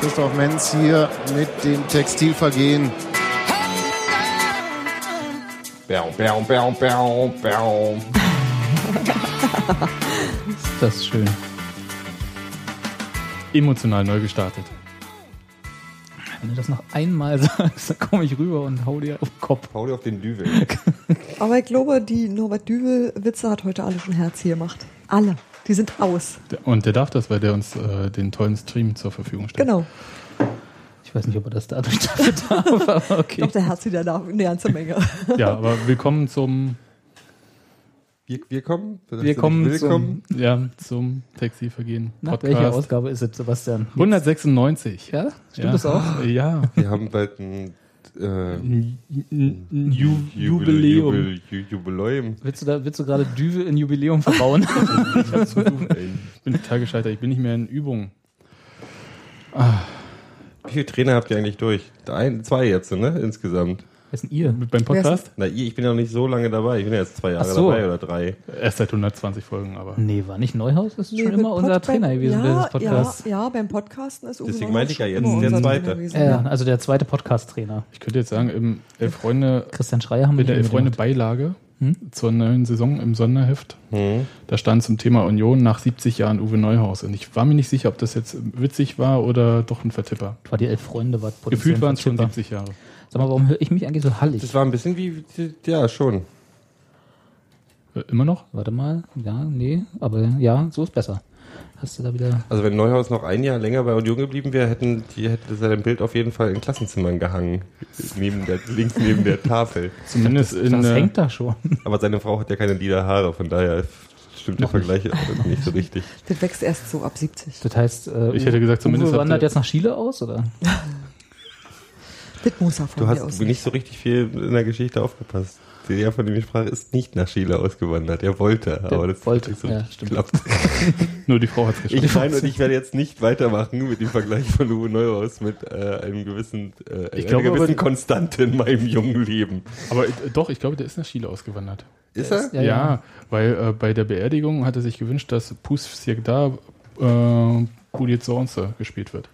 Christoph Menz hier mit dem Textilvergehen. Bäum, bäum, bäum, bäum, bäum. Ist das schön. Emotional neu gestartet. Wenn du das noch einmal sagst, dann komme ich rüber und hau dir auf den Kopf. Hau dir auf den Düvel. Aber ich glaube, die Norbert Düvel-Witze hat heute alle schon Herz hier gemacht. Alle. Die sind aus. Und der darf das, weil der uns äh, den tollen Stream zur Verfügung stellt. Genau. Ich weiß nicht, ob er das dadurch dafür darf, aber Ich okay. glaube, der Herz wieder da eine ganze Menge. Ja, aber willkommen zum, Wir, wir kommen? wir kommen willkommen. zum, ja, zum Textilvergehen Na, welche Podcast. Ausgabe ist es, Sebastian? 196. Ja? Stimmt ja. das auch? Ja. Wir haben bald ein äh, Jubiläum. Jubil- Ju- Jubiläum. Willst du da, willst du gerade Düvel in Jubiläum verbauen? Ich hab's versucht, ey. Ich bin total gescheitert. Ich bin nicht mehr in Übung. Wie viele Trainer habt ihr eigentlich durch? Ein, zwei jetzt, ne? Insgesamt. Wer ist denn ihr? Mit beim Podcast? Na, ich ich bin ja noch nicht so lange dabei. Ich bin ja jetzt zwei Jahre so. dabei oder drei. Erst seit 120 Folgen, aber. Nee, war nicht Neuhaus? Das ist Nee, schon immer unser Pod- Trainer beim- gewesen, ja, des Podcasts. Ja, ja, beim Podcasten ist Uwe Deswegen meinte ich ja jetzt, der unser Zweite. Trainer gewesen. Ja, also der zweite Podcast-Trainer. Ich könnte jetzt sagen, im Elf Freunde, Christian Schreier haben wir in der Elf Freunde. Beilage Hm? zur neuen Saison im Sonderheft, Hm. da stand zum Thema Union nach 70 Jahren Uwe Neuhaus. Und ich war mir nicht sicher, ob das jetzt witzig war oder doch ein Vertipper. War die Elf Freunde, war Gefühlt waren es schon Vertipper. 70 Jahre. Sag mal, warum höre ich mich eigentlich so hallig? Das war ein bisschen wie, ja, schon. Äh, Immer noch? Warte mal. Ja, nee, aber ja, so ist besser. Hast du da wieder. Also wenn Neuhaus noch ein Jahr länger bei Union geblieben wäre, hätten die hätte sein Bild auf jeden Fall in Klassenzimmern gehangen. Neben der, links neben der Tafel. Zumindest in. Das äh, hängt da schon. Aber seine Frau hat ja keine lila Haare, von daher stimmt der nicht. Vergleich auch nicht so richtig. Das wächst erst so ab 70. Das heißt, äh, Ich hätte gesagt, zumindest Uwe wandert der- jetzt nach Chile aus, oder? Das muss er von Du hast aus. nicht so richtig viel in der Geschichte aufgepasst. Der, von dem ich sprach, ist nicht nach Chile ausgewandert. Er wollte, aber das wollte, nicht so ja, richtig stimmt. Nur die Frau hat es geschafft. Ich meine, und ich werde jetzt nicht weitermachen mit dem Vergleich von Uwe Neuhaus mit äh, einem gewissen, äh, Ich einer glaube aber- gewissen Konstante in meinem jungen Leben. Aber äh, doch, ich glaube, der ist nach Chile ausgewandert. Ist er? Ja, Ja, ja. weil äh, bei der Beerdigung hat er sich gewünscht, dass Pus Siegda äh, Pulitzer gespielt wird.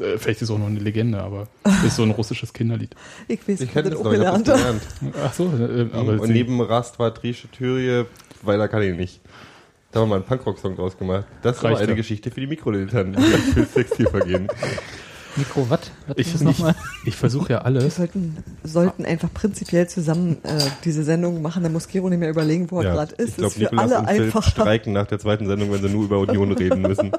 Äh, Vielleicht ist es auch noch eine Legende, aber ist so ein russisches Kinderlied. Ich weiß, Ich ich kenne das auch noch, ich hab das gelernt. gelernt. Ach so, äh, aber und neben Rastra Trische Thürie, weil da kann ich nicht. Da haben wir mal einen Punkrock-Song draus gemacht. Das war eine ja. Geschichte für die Mikrodilettanten, die gleich fürs Textilvergehen. Mikro, was? Ich, ich, ich versuche ja Wir alles. sollten, sollten einfach prinzipiell zusammen äh, diese Sendung machen. Da muss Gero nicht mehr überlegen, wo er Ja, gerade ist. ich glaube, Nikolas alle und Phil einfacher. streiken nach der zweiten Sendung, wenn sie nur über Union reden müssen.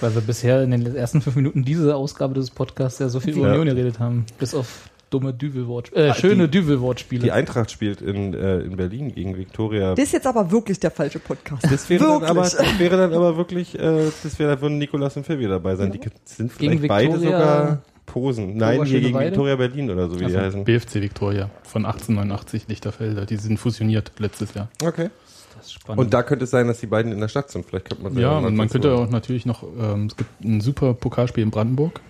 Weil wir bisher in den ersten fünf Minuten dieser Ausgabe des Podcasts ja so viel über Ja. Union geredet haben. Bis auf dumme Düvel-Wort, äh, Ah, schöne die- Düvel-Wortspiele. Die Eintracht spielt in, äh, in Berlin gegen Viktoria. Das ist jetzt aber wirklich der falsche Podcast. Das wäre, dann wirklich. aber, das wäre dann aber wirklich, äh, das wäre, da würden Nikolas und Phil wieder dabei sein. Die sind vielleicht Gegen beide Viktoria- sogar Posen. Nein, hier gegen? Viktoria Berlin oder so, wie die heißen. BFC Victoria von 1889 Lichterfelder. Die sind fusioniert letztes Jahr. Okay. das ist spannend. Und da könnte es sein, dass die beiden in der Stadt sind. Vielleicht könnte man Ja, und man könnte auch natürlich noch, ähm, es gibt ein super Pokalspiel in Brandenburg,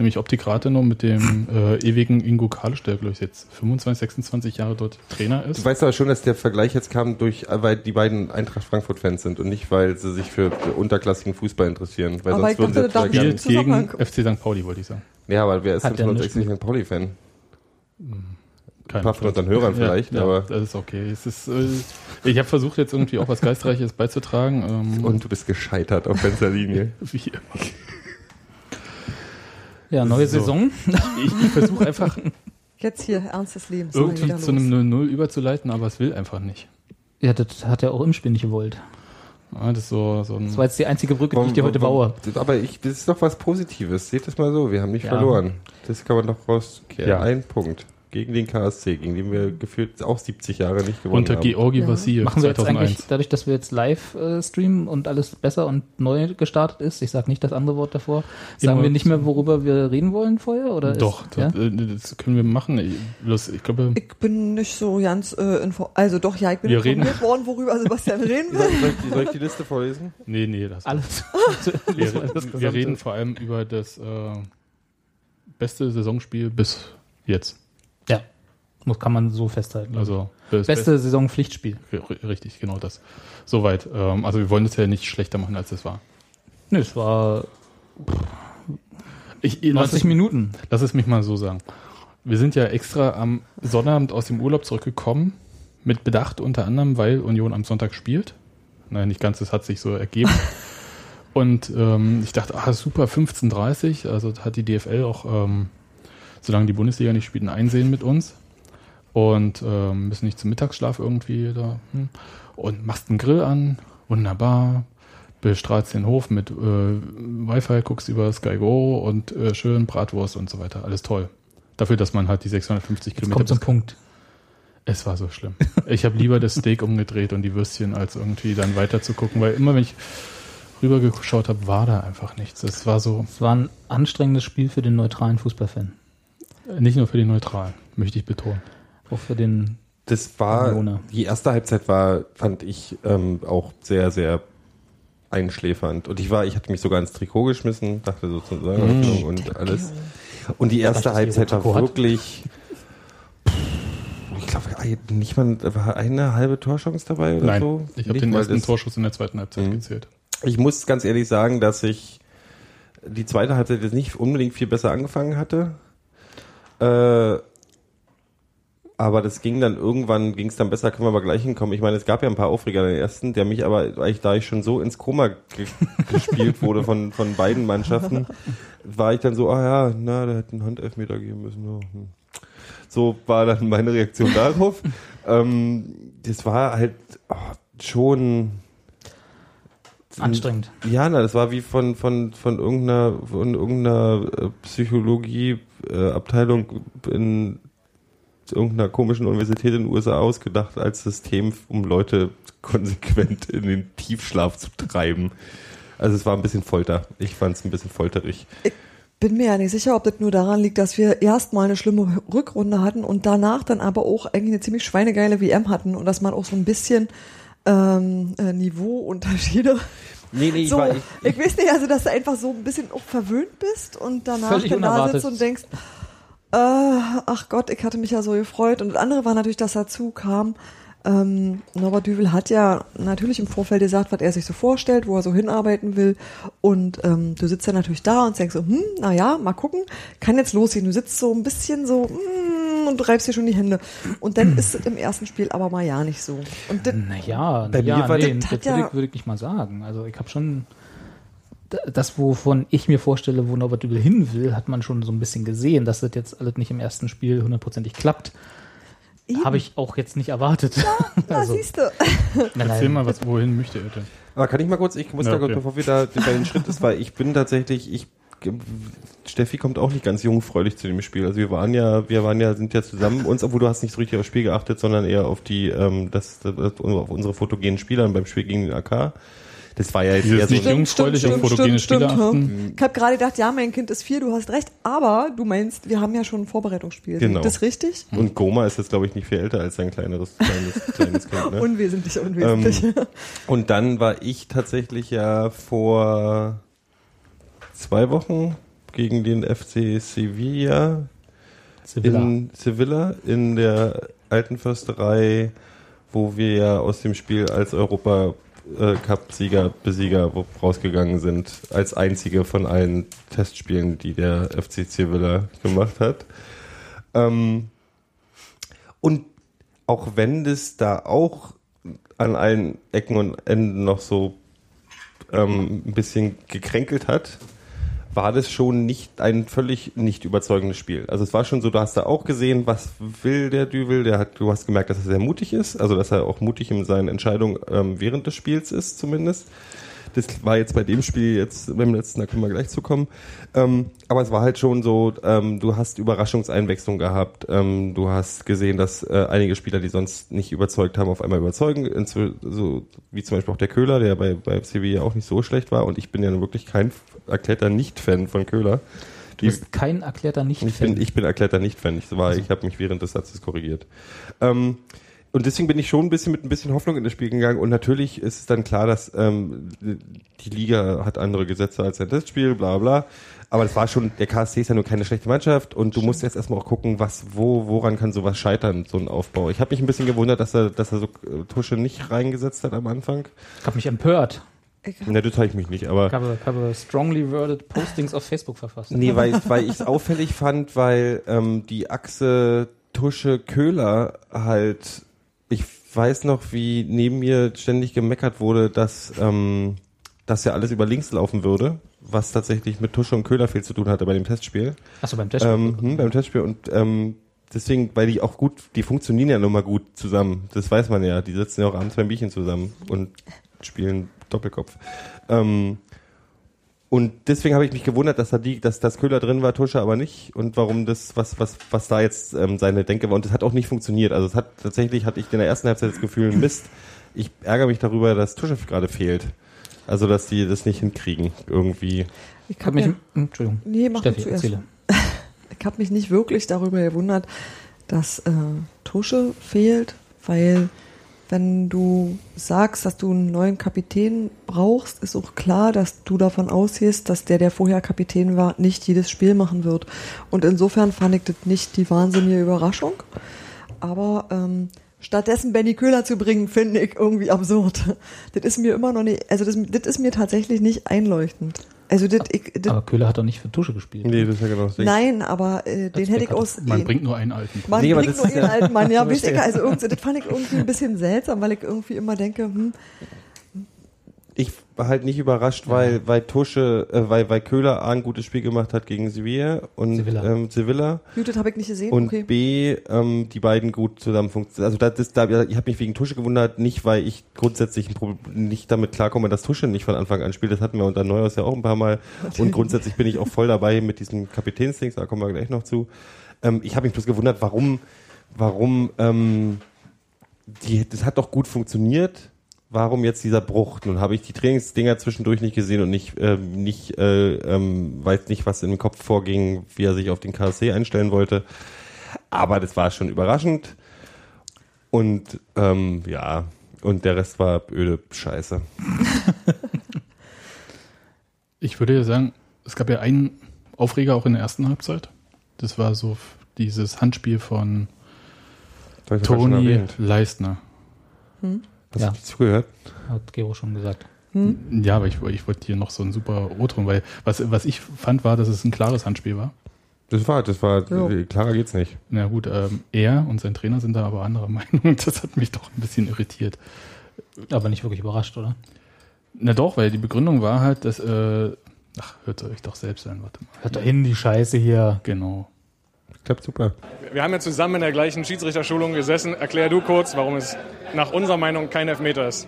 nämlich Optik Rathenow mit dem äh, ewigen Ingo Kalisch, der glaube ich jetzt 25, 26 Jahre dort Trainer ist. Du weißt aber schon, dass der Vergleich jetzt kam durch, weil die beiden Eintracht Frankfurt-Fans sind und nicht, weil sie sich für unterklassigen Fußball interessieren. Weil Aber sonst ich würden sie dachte, jetzt da vielleicht Spielt gegen FC St. Pauli, wollte ich sagen. Ja, aber wer ist denn der von uns nicht ein Pauli-Fan? Ein paar von unseren Hörern vielleicht, ja, aber- Das ist okay. Es ist, äh, ich habe versucht, jetzt irgendwie auch was Geistreiches beizutragen. Ähm, Und du bist gescheitert auf ganzer Linie. wie, ja, neue So. Saison. ich, ich versuche einfach Jetzt hier, ernstes Leben. irgendwie zu einem 0-0 überzuleiten, aber es will einfach nicht. Ja, das hat er auch im Spiel nicht gewollt. Ja, das ist so, so ein. Das war jetzt die einzige Brücke, die ich dir heute baue. Aber ich, das ist doch was Positives. Seht es mal so, wir haben nicht Ja. verloren. Das kann man doch rauskehren. Ja. Ein Punkt. Gegen den KSC, gegen den wir gefühlt auch 70 Jahre nicht gewonnen unter haben. Georgi Ja. Vassiljev Machen wir jetzt 2001. eigentlich, dadurch, dass wir jetzt live äh, streamen und alles besser und neu gestartet ist, ich sage nicht das andere Wort davor, sagen Immer- wir nicht mehr, worüber wir reden wollen vorher? Oder Doch, ist, ja? das, äh, das können wir machen. Ich, bloß, ich glaube, Ich bin nicht so ganz äh, info Also doch, ja, ich bin Wir informiert reden- worden, worüber Sebastian reden will. soll, ich die, soll ich die Liste vorlesen? nee, nee, das alles. wir, wir reden vor allem über das äh, beste Saisonspiel bis jetzt. Muss, kann man so festhalten. Also Das Beste Saison Pflichtspiel. Richtig, genau das. Soweit. Ähm, also wir wollen es ja nicht schlechter machen, als es war. Nö, es war Ich, lass, 90 es, Minuten. lass es mich mal so sagen. Wir sind ja extra am Sonnabend aus dem Urlaub zurückgekommen, mit Bedacht unter anderem, weil Union am Sonntag spielt. Nein, nicht ganz, es hat sich so ergeben. Und ähm, ich dachte, ah, super, 15.30 also hat die DFL auch, ähm, solange die Bundesliga nicht spielt, ein Einsehen mit uns. Und ähm, müssen nicht zum Mittagsschlaf irgendwie da. Hm. Und machst einen Grill an, wunderbar. Bestrahlst den Hof mit äh, Wi-Fi, guckst über Sky Go und äh, schön Bratwurst und so weiter. Alles toll. Dafür, dass man halt die 650 Jetzt Kilometer. kommt zum Punkt. es war so schlimm. Ich habe lieber das Steak umgedreht und die Würstchen, als irgendwie dann weiter zu gucken, weil immer wenn ich rübergeschaut habe, war da einfach nichts. Es war so, Es war ein anstrengendes Spiel für den neutralen Fußballfan. äh, nicht nur für die Neutralen, möchte ich betonen. Auch für den Das war, Unioner. die erste Halbzeit war, fand ich ähm, auch sehr, sehr einschläfernd. Und ich war, ich hatte mich sogar ins Trikot geschmissen, dachte sozusagen Mm. und alles. Und die erste ihr Halbzeit war wirklich, ich glaube, nicht mal, war eine halbe Torchance dabei oder Nein, so? ich habe den ersten Torschuss in der zweiten Halbzeit Mhm. gezählt. Ich muss ganz ehrlich sagen, dass ich die zweite Halbzeit jetzt nicht unbedingt viel besser angefangen hatte. Äh, aber das ging dann irgendwann, ging es dann besser, können wir aber gleich hinkommen. Ich meine, es gab ja ein paar Aufreger in der ersten, der mich aber, eigentlich da ich schon so ins Koma ge gespielt wurde von, von beiden Mannschaften, war ich dann so, ah ja, na, der hätte einen Handelfmeter geben müssen. Ja, hm. So war dann meine Reaktion darauf. ähm, das war halt oh, schon anstrengend. ja, na, das war wie von, von, von irgendeiner, von irgendeiner äh, Psychologie-Abteilung in irgendeiner komischen Universität in den USA ausgedacht als System, um Leute konsequent in den Tiefschlaf zu treiben. Also es war ein bisschen Folter. Ich fand es ein bisschen folterig. Bin mir ja nicht sicher, ob das nur daran liegt, dass wir erstmal eine schlimme Rückrunde hatten und danach dann aber auch eigentlich eine ziemlich schweinegeile WM hatten und dass man auch so ein bisschen ähm, äh, Niveauunterschiede. Nee, nee, ich so, war, ich, ich, weiß nicht, also dass du einfach so ein bisschen auch verwöhnt bist und danach dann da sitzt und denkst, äh, ach Gott, ich hatte mich ja so gefreut. Und das andere war natürlich, dass dazu kam, ähm, Norbert Düvel hat ja natürlich im Vorfeld gesagt, was er sich so vorstellt, wo er so hinarbeiten will. Und ähm, du sitzt ja natürlich da und denkst so, hm, na ja, mal gucken, kann jetzt losgehen. Du sitzt so ein bisschen so hm, und reibst dir schon die Hände. Und dann ist es im ersten Spiel aber mal ja nicht so. Und das, Naja, Bei ja, mir war nee, das das hat würde ja- ich, würde ich nicht mal sagen. Also ich habe schon das, wovon ich mir vorstelle, wo Norbert Dübel hin will, hat man schon so ein bisschen gesehen, dass das jetzt alles nicht im ersten Spiel hundertprozentig klappt. Habe ich auch jetzt nicht erwartet. na, also, siehst du. nein, Erzähl mal, was, wohin möchte er denn? aber kann ich mal kurz, ich muss Ja, da kurz, okay. bevor wir da bei den Schritt ist, weil ich bin tatsächlich, ich Steffi kommt auch nicht ganz jungfräulich zu dem Spiel. Also wir waren ja, wir waren ja, sind ja zusammen uns, obwohl du hast nicht so richtig aufs Spiel geachtet, sondern eher auf die, ähm, das, das auf unsere fotogenen Spieler beim Spiel gegen den AK. Das war ja jetzt eher so nicht jungfräulich auf stimmt, fotogene stimmt, stimmt, achten. Ich habe gerade gedacht, ja, mein Kind ist vier, du hast recht, aber du meinst, wir haben ja schon ein Vorbereitungsspiel. Genau. Das ist richtig? und Goma ist jetzt glaube ich nicht viel älter als sein kleineres, kleines, kleines Kind. Ne? Unwesentlich, unwesentlich. Ähm, Und dann war ich tatsächlich ja vor zwei Wochen gegen den FC Sevilla Sevilla. in Sevilla in der alten Försterei, wo wir ja aus dem Spiel als Europa äh, Cup Sieger Besieger wo- rausgegangen sind als einzige von allen Testspielen, die der FC Sevilla gemacht hat. Ähm, und auch wenn das da auch an allen Ecken und Enden noch so ähm, ein bisschen gekränkelt hat, war das schon nicht ein völlig nicht überzeugendes Spiel. Also es war schon so, du hast da auch gesehen, was will der Düvel, der hat, du hast gemerkt, dass er sehr mutig ist, also dass er auch mutig in seinen Entscheidungen ähm, während des Spiels ist zumindest. Das war jetzt bei dem Spiel jetzt beim letzten, da können wir gleich zu kommen. Ähm, aber es war halt schon so, ähm, du hast Überraschungseinwechslung gehabt. Ähm, du hast gesehen, dass äh, einige Spieler, die sonst nicht überzeugt haben, auf einmal überzeugen. Inzw- So wie zum Beispiel auch der Köhler, der bei, bei Sevilla auch nicht so schlecht war. Und ich bin ja wirklich kein erklärter Nicht-Fan von Köhler. Du bist kein erklärter Ich Nicht-Fan. bin, ich bin erklärter Nicht-Fan. Ich, war, ich habe mich während des Satzes korrigiert. Ähm, und deswegen bin ich schon ein bisschen mit ein bisschen Hoffnung in das Spiel gegangen. Und natürlich ist es dann klar, dass ähm, die Liga hat andere Gesetze als ein Testspiel, bla bla. Aber das war schon, der KSC ist ja nur keine schlechte Mannschaft und du musst jetzt erstmal auch gucken, was, wo, woran kann sowas scheitern, so ein Aufbau. Ich habe mich ein bisschen gewundert, dass er, dass er so äh, Tusche nicht reingesetzt hat am Anfang. Ich habe mich empört. Ne, das zeige ich mich nicht, aber. Ich habe, habe strongly worded Postings auf Facebook verfasst. Nee, weil, weil ich es auffällig fand, weil ähm, die Achse Tusche Köhler halt, ich weiß noch, wie neben mir ständig gemeckert wurde, dass, ähm, dass ja alles über links laufen würde, was tatsächlich mit Tusche und Köhler viel zu tun hatte bei dem Testspiel. Achso, beim Test. Ähm, hm, beim Testspiel und ähm, deswegen, weil die auch gut, die funktionieren ja nun mal gut zusammen. Das weiß man ja. Die sitzen ja auch abends beim Bierchen zusammen und spielen Doppelkopf. Ähm, und deswegen habe ich mich gewundert, dass da die, dass das Köhler drin war, Tusche aber nicht. Und warum das, was, was, was da jetzt ähm, seine Denke war. Und das hat auch nicht funktioniert. Also es hat tatsächlich hatte ich in der ersten Halbzeit das Gefühl, Mist. Ich ärgere mich darüber, dass Tusche gerade fehlt. Also dass die das nicht hinkriegen irgendwie. Ich hab hab mich, mich, hm, Entschuldigung. nee, mach Steffi, zuerst. erzähle. Ich habe mich nicht wirklich darüber gewundert, dass äh, Tusche fehlt, weil wenn du sagst, dass du einen neuen Kapitän brauchst, ist auch klar, dass du davon ausgehst, dass der, der vorher Kapitän war, nicht jedes Spiel machen wird. Und insofern fand ich das nicht die wahnsinnige Überraschung. Aber ähm, stattdessen Benny Köhler zu bringen, finde ich irgendwie absurd. Das ist mir immer noch nicht, also das, das ist mir tatsächlich nicht einleuchtend. Also das, ich, das, Aber Köhler hat doch nicht für Tusche gespielt. Nee, das ist ja genau das Ding. nein, aber äh, den hätte ich aus, Man den, bringt nur einen alten. man Nee, bringt nur ja- alten Mann, ja, Verstehe. wichtig. Also irgendwie, das fand ich irgendwie ein bisschen seltsam, weil ich irgendwie immer denke, hm, Ich war halt nicht überrascht, weil, weil Tusche, äh, weil, weil Köhler A ein gutes Spiel gemacht hat gegen Sevilla und Sevilla. Ähm, Sevilla gut, das habe ich nicht gesehen. und okay. B ähm, die beiden gut zusammen funktionieren. Also das ist, da, ich habe mich wegen Tusche gewundert, nicht weil ich grundsätzlich ein Problem, nicht damit klarkomme, dass Tusche nicht von Anfang an spielt. Das hatten wir unter Neuhaus ja auch ein paar Mal. Und grundsätzlich bin ich auch voll dabei mit diesem Kapitänsdings, da kommen wir gleich noch zu. Ähm, ich habe mich bloß gewundert, warum, warum ähm, die, das hat doch gut funktioniert. Warum jetzt dieser Bruch? Nun habe ich die Trainingsdinger zwischendurch nicht gesehen und nicht, ähm, nicht äh, ähm, weiß nicht, was im Kopf vorging, wie er sich auf den KSC einstellen wollte. Aber das war schon überraschend. Und ähm, ja, und der Rest war öde Scheiße. Ich würde ja sagen, es gab ja einen Aufreger auch in der ersten Halbzeit. Das war so dieses Handspiel von Toni. Leistner. Hast Ja. du zugehört? Hat Gero schon gesagt. Ja, aber ich, ich wollte hier noch so ein super O-Ton, weil was, was ich fand, war, dass es ein klares Handspiel war. Das war, das war, Ja. klarer geht's nicht. Na gut, ähm, er und sein Trainer sind da aber anderer Meinung. Das hat mich doch ein bisschen irritiert. Aber nicht wirklich überrascht, oder? Na doch, weil die Begründung war halt, dass, äh, ach, hört euch doch selbst an, warte mal. Hört doch hin, die Scheiße hier. Genau. Klappt super. Wir haben ja zusammen in der gleichen Schiedsrichterschulung gesessen. Erklär du kurz, warum es nach unserer Meinung kein Elfmeter ist.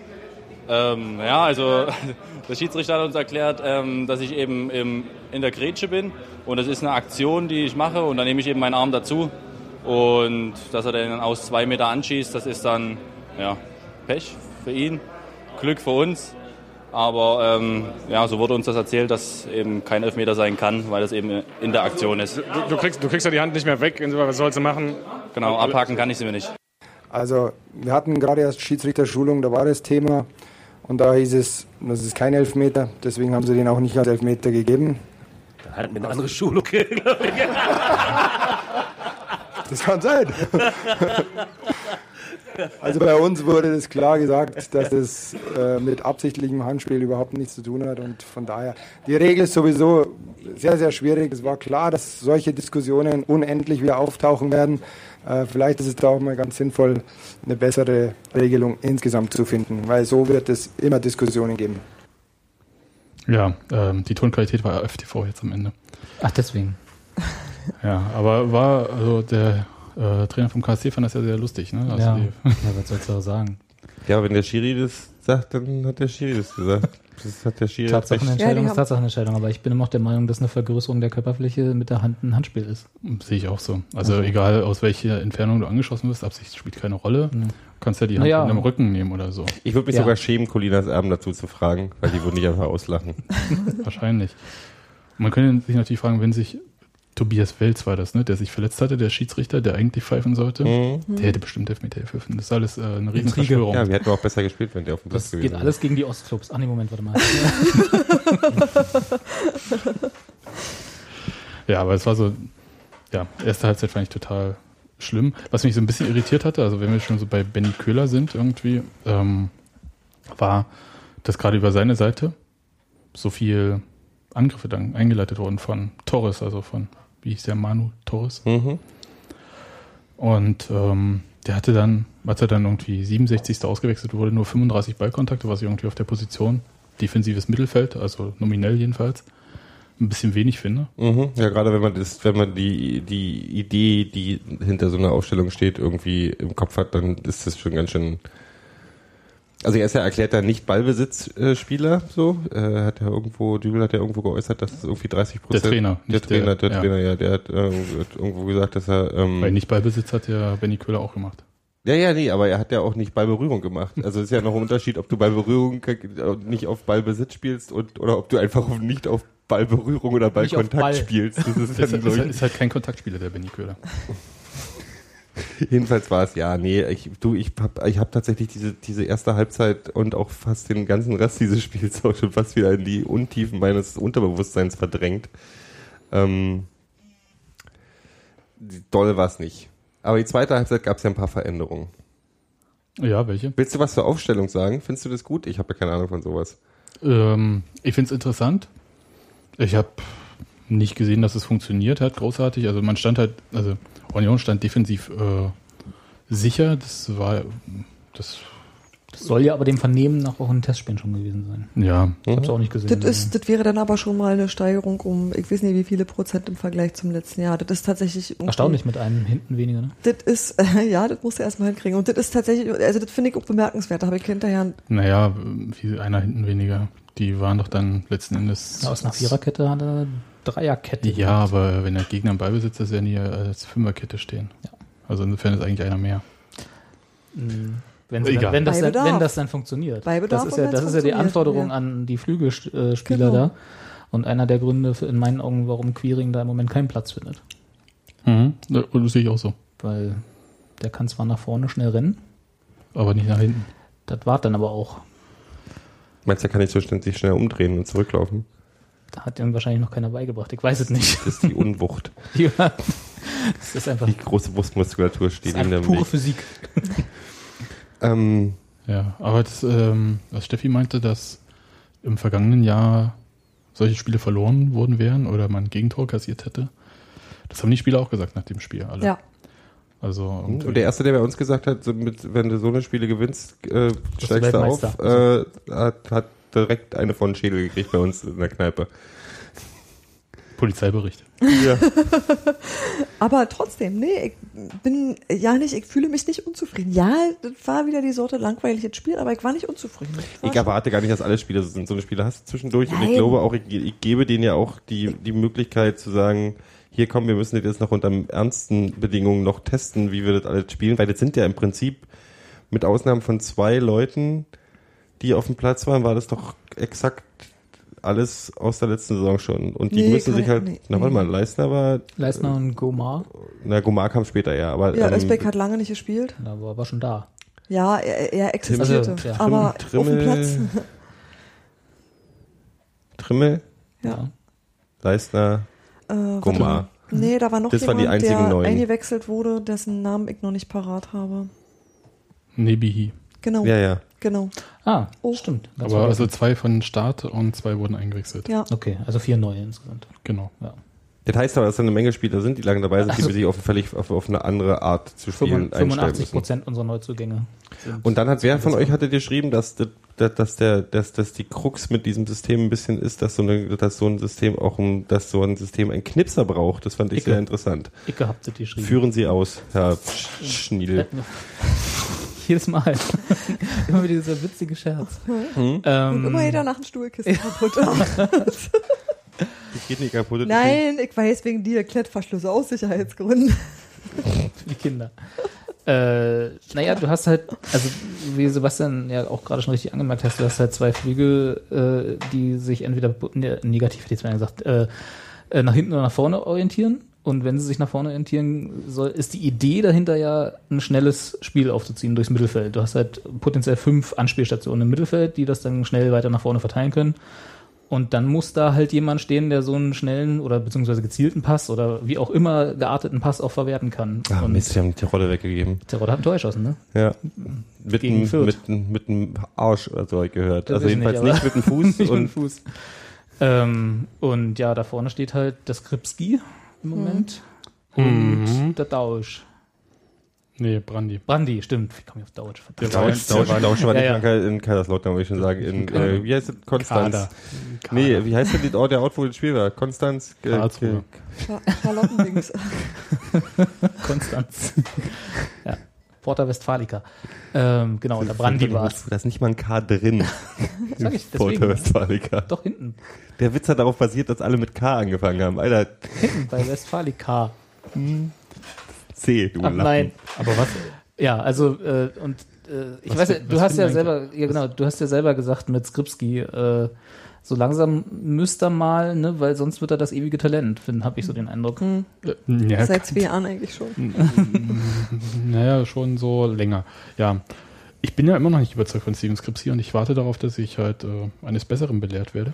Ähm, ja, also der Schiedsrichter hat uns erklärt, ähm, dass ich eben im, in der Grätsche bin und das ist eine Aktion, die ich mache und dann nehme ich eben meinen Arm dazu und dass er den aus zwei Meter anschießt, das ist dann ja, Pech für ihn, Glück für uns. Aber ähm, ja, so wurde uns das erzählt, dass eben kein Elfmeter sein kann, weil das eben in der Aktion ist. Du, du, kriegst, du kriegst ja die Hand nicht mehr weg. Was sollst du machen? Genau, abhaken kann ich sie mir nicht. Also wir hatten gerade erst Schiedsrichterschulung, da war das Thema und da hieß es, das ist kein Elfmeter, deswegen haben sie den auch nicht als Elfmeter gegeben. Hatten wir eine andere Schulung. Das kann sein. Also bei uns wurde das klar gesagt, dass es äh, mit absichtlichem Handspiel überhaupt nichts zu tun hat und von daher, die Regel ist sowieso sehr, sehr schwierig. Es war klar, dass solche Diskussionen unendlich wieder auftauchen werden. Äh, vielleicht ist es da auch mal ganz sinnvoll, eine bessere Regelung insgesamt zu finden, weil so wird es immer Diskussionen geben. Ja, ähm, die Tonqualität war FTV jetzt am Ende. Ach, deswegen. Ja, aber war, also der äh, Trainer vom KSC fand das ja sehr lustig, ne? Also ja. die, ja, was sollst du auch sagen? Ja, wenn der Schiri das sagt, dann hat der Schiri das gesagt. Das hat der Schiri. Tatsachenentscheidung Ja, ist Tatsachenentscheidung, aber ich bin immer noch der Meinung, dass eine Vergrößerung der Körperfläche mit der Hand ein Handspiel ist. sehe ich auch so. Also egal aus welcher Entfernung du angeschossen wirst, Absicht spielt keine Rolle. Du kannst ja die Hand Naja. in dem Rücken nehmen oder so. Ich würde mich Ja. sogar schämen, Colinas Erben dazu zu fragen, weil die würden nicht einfach auslachen. Wahrscheinlich. Man könnte sich natürlich fragen, wenn sich Tobias Welz war das, ne? Der sich verletzt hatte, der Schiedsrichter, der eigentlich pfeifen sollte. Mhm. Der hätte bestimmt Elfmeter gepfiffen. Das ist alles äh, eine. Riesenverschwörung. Ja, wir hätten auch besser gespielt, wenn der auf dem Platz Das gewesen geht alles gegen die Ostclubs. Ach nee, Moment, warte mal. Ja, aber es war so, ja, erste Halbzeit fand ich total schlimm. Was mich so ein bisschen irritiert hatte, also wenn wir schon so bei Benny Köhler sind irgendwie, ähm, war, dass gerade über seine Seite so viel Angriffe dann eingeleitet wurden von Torres, also von, wie hieß der, Manu Torres. Mhm. Und ähm, der hatte dann, als er dann irgendwie 67. ausgewechselt wurde, nur 35 Ballkontakte, was ich irgendwie auf der Position defensives Mittelfeld, also nominell jedenfalls, ein bisschen wenig finde. Mhm. Ja, gerade wenn man das, wenn man die, die Idee, die hinter so einer Aufstellung steht, irgendwie im Kopf hat, dann ist das schon ganz schön. Also er ist ja erklärter nicht Ballbesitzspieler, so. Äh, hat ja irgendwo, Dübel hat ja irgendwo geäußert, dass es irgendwie 30 Prozent. Der Trainer, Der der- Trainer, der, ja. Trainer, ja, der hat, äh, hat irgendwo gesagt, dass er, ähm, Weil nicht Ballbesitz hat ja Benny Köhler auch gemacht. Ja, ja, nee, aber er hat ja auch nicht Ballberührung gemacht. Also es ist ja noch ein Unterschied, ob du Ballberührung äh, nicht auf Ballbesitz spielst und oder ob du einfach nicht auf Ballberührung oder Ballkontakt Ball. spielst. Das ist dann, ist, ich, ist halt kein Kontaktspieler, der Benny Köhler. jedenfalls war es ja, nee, ich, du, ich hab, ich hab tatsächlich diese, diese erste Halbzeit und auch fast den ganzen Rest dieses Spiels auch schon fast wieder in die Untiefen meines Unterbewusstseins verdrängt. Ähm, doll war es nicht. Aber die zweite Halbzeit gab es ja ein paar Veränderungen. Ja, welche? Willst du was zur Aufstellung sagen? Findest du das gut? Ich habe ja keine Ahnung von sowas. Ähm, ich finde es interessant. Ich habe nicht gesehen, dass es funktioniert hat, großartig. Also man stand halt, also Union stand defensiv äh, sicher. Das war, das, Das soll ja aber dem Vernehmen nach auch ein Testspiel schon gewesen sein. ja, Ich hab's auch nicht gesehen. Das, ist, das wäre dann aber schon mal eine Steigerung um, ich weiß nicht wie viele Prozent im Vergleich zum letzten Jahr. Das ist tatsächlich Erstaunlich mit einem hinten weniger, ne? Das ist, äh, ja, das musst du erstmal hinkriegen. Und das ist tatsächlich, also das finde ich auch bemerkenswert. Da habe ich hinterher, naja, wie einer hinten weniger. Die waren doch dann letzten Endes. Aus einer Viererkette hat er Dreierkette. Ja, aber wenn der Gegner im Ballbesitz ist, werden die ja als Fünferkette stehen. Ja. Also insofern ist eigentlich einer mehr. Mhm. Wenn, dann, wenn, das dann, wenn das dann funktioniert. Das ist und ja, das ist ja die Anforderung ja. an die Flügelspieler Genau. da. Und einer der Gründe für, in meinen Augen, warum Queering da im Moment keinen Platz findet. Mhm. Das sehe ich auch so. Weil der kann zwar nach vorne schnell rennen, Aber nicht nach hinten. das war dann aber auch. Meinst du, er kann nicht so schnell sich schnell umdrehen und zurücklaufen? Da hat ihm wahrscheinlich noch keiner beigebracht. Ich weiß es nicht. Das ist die Unwucht. ja. Das ist einfach, Die große Brustmuskulatur das steht einfach im pure Weg. Physik. Ähm, Ja, aber das, ähm, was Steffi meinte, dass im vergangenen Jahr solche Spiele verloren worden wären oder man ein Gegentor kassiert hätte. Das haben die Spieler auch gesagt nach dem Spiel. Alle. ja. Also irgendwie- und der Erste, der bei uns gesagt hat, so mit, wenn du so eine Spiele gewinnst, äh, steigst du auf, äh, hat, hat direkt eine von Schädel gekriegt bei uns in der Kneipe. Polizeibericht. Ja. Aber trotzdem, nee, ich bin, ja nicht, ich fühle mich nicht unzufrieden. Ja, das war wieder die Sorte langweiliges Spiel, aber ich war nicht unzufrieden. War Ich erwarte gar nicht, dass alle Spiele so sind. So eine Spiele hast du zwischendurch und ich Nein. glaube auch, ich, ich gebe denen ja auch die, die Möglichkeit zu sagen, hier kommen, wir müssen das jetzt noch unter ernsten Bedingungen noch testen, wie wir das alles spielen, weil das sind ja im Prinzip mit Ausnahmen von zwei Leuten, die auf dem Platz waren, war das doch exakt alles aus der letzten Saison schon. Und die Nee, müssen sich halt, nee, na warte nee. mal, Leistner war, Leistner und Gomar, na Gomar kam später, ja, aber Ja, ähm, Özbeck hat lange nicht gespielt. da war, war schon da. Ja, er, er existierte. Also, ja. aber Trimm- auf dem Platz. Trimmel- Trimmel, Ja. Leistner, Äh, Gomar. Nee, da war noch Das jemand, der Neuen. eingewechselt wurde, dessen Namen ich noch nicht parat habe. Nebihi. Genau, Ja, ja. Genau. Ah, Oh. stimmt. Ganz Aber also zwei von Start und zwei wurden eingewechselt. Ja, okay, also vier neue insgesamt. Genau. Ja. Das heißt aber, dass da eine Menge Spieler sind, die lange dabei sind, Also- die sich auf, völlig auf, auf eine andere Art zu spielen einstellen 85 müssen. Prozent unserer Neuzugänge. Und dann hat wer von euch hatte geschrieben, dass, das- dass, dass, der, dass, dass die Krux mit diesem System ein bisschen ist, dass so, eine, dass so ein System auch ein, dass so ein System einen Knipser braucht. Das fand ich Icke. sehr interessant. ich gehabt das geschrieben. Führen Sie aus, Herr Sch- Schniedel. Jedes Mal. Immer wieder dieser witzige Scherz. Hm? Ähm, und immer jeder nach dem Stuhlkissen kaputt. Das geht nicht kaputt. Nein, ich weiß wegen dir Klettverschlüsse aus Sicherheitsgründen. für die Kinder. Äh, naja, du hast halt, also wie Sebastian ja auch gerade schon richtig angemerkt hast, du hast halt zwei Flügel, äh, die sich entweder ne, negativ, hätte ich jetzt mal gesagt, äh, äh, nach hinten oder nach vorne orientieren. Und wenn sie sich nach vorne orientieren soll, ist die Idee dahinter ja, ein schnelles Spiel aufzuziehen durchs Mittelfeld. Du hast halt potenziell fünf Anspielstationen im Mittelfeld, die das dann schnell weiter nach vorne verteilen können. Und dann muss da halt jemand stehen, der so einen schnellen oder beziehungsweise gezielten Pass oder wie auch immer gearteten Pass auch verwerten kann. Ah, und Mist, die haben die Rolle weggegeben. Terodde hat ein Tor geschossen, ne? Ja. Mit Gegen dem, Fürth. mit, dem- mit dem Arsch, also hab ich gehört. Das also jedenfalls nicht, nicht, mit dem Fuß. Nicht mit dem und Fuß. Ähm, und ja, da vorne steht halt der Skripski im Moment. Und Mhm. der Dausch. Nee, Brandi. Brandi, stimmt. Wie komme ich auf Dausch? Der Dausch, Dausch, Dausch war Ja, nicht ja. mal in Kaiserslautern, würde ich schon sagen. In, äh, wie heißt es? Konstanz. Kader. Nee, wie heißt denn die- der Ort, wo das Spiel war? Konstanz? äh, Karlsruhe. Charlottendings. Konstanz. ja. Porta Westfalica. Ähm, genau, der Brandi war es. Da ist nicht mal ein K drin. Sag ich, Porta deswegen. Westfalica. Doch hinten. Der Witz hat darauf basiert, dass alle mit K angefangen haben. Alter, Hinten bei Westfalica. C, du Ach, Lappen. nein. Aber was? Ja, also äh, und äh, ich Was weiß ja, du hast ja selber, ja genau, du hast ja selber gesagt mit Skripski, äh, so langsam müsste er mal, ne, weil sonst wird er das ewige Talent, habe ich so den Eindruck. Ja, Seit zwei Jahren eigentlich schon. Naja, schon so länger. Ja. Ich bin ja immer noch nicht überzeugt von Steven Skripsi und ich warte darauf, dass ich halt äh, eines Besseren belehrt werde.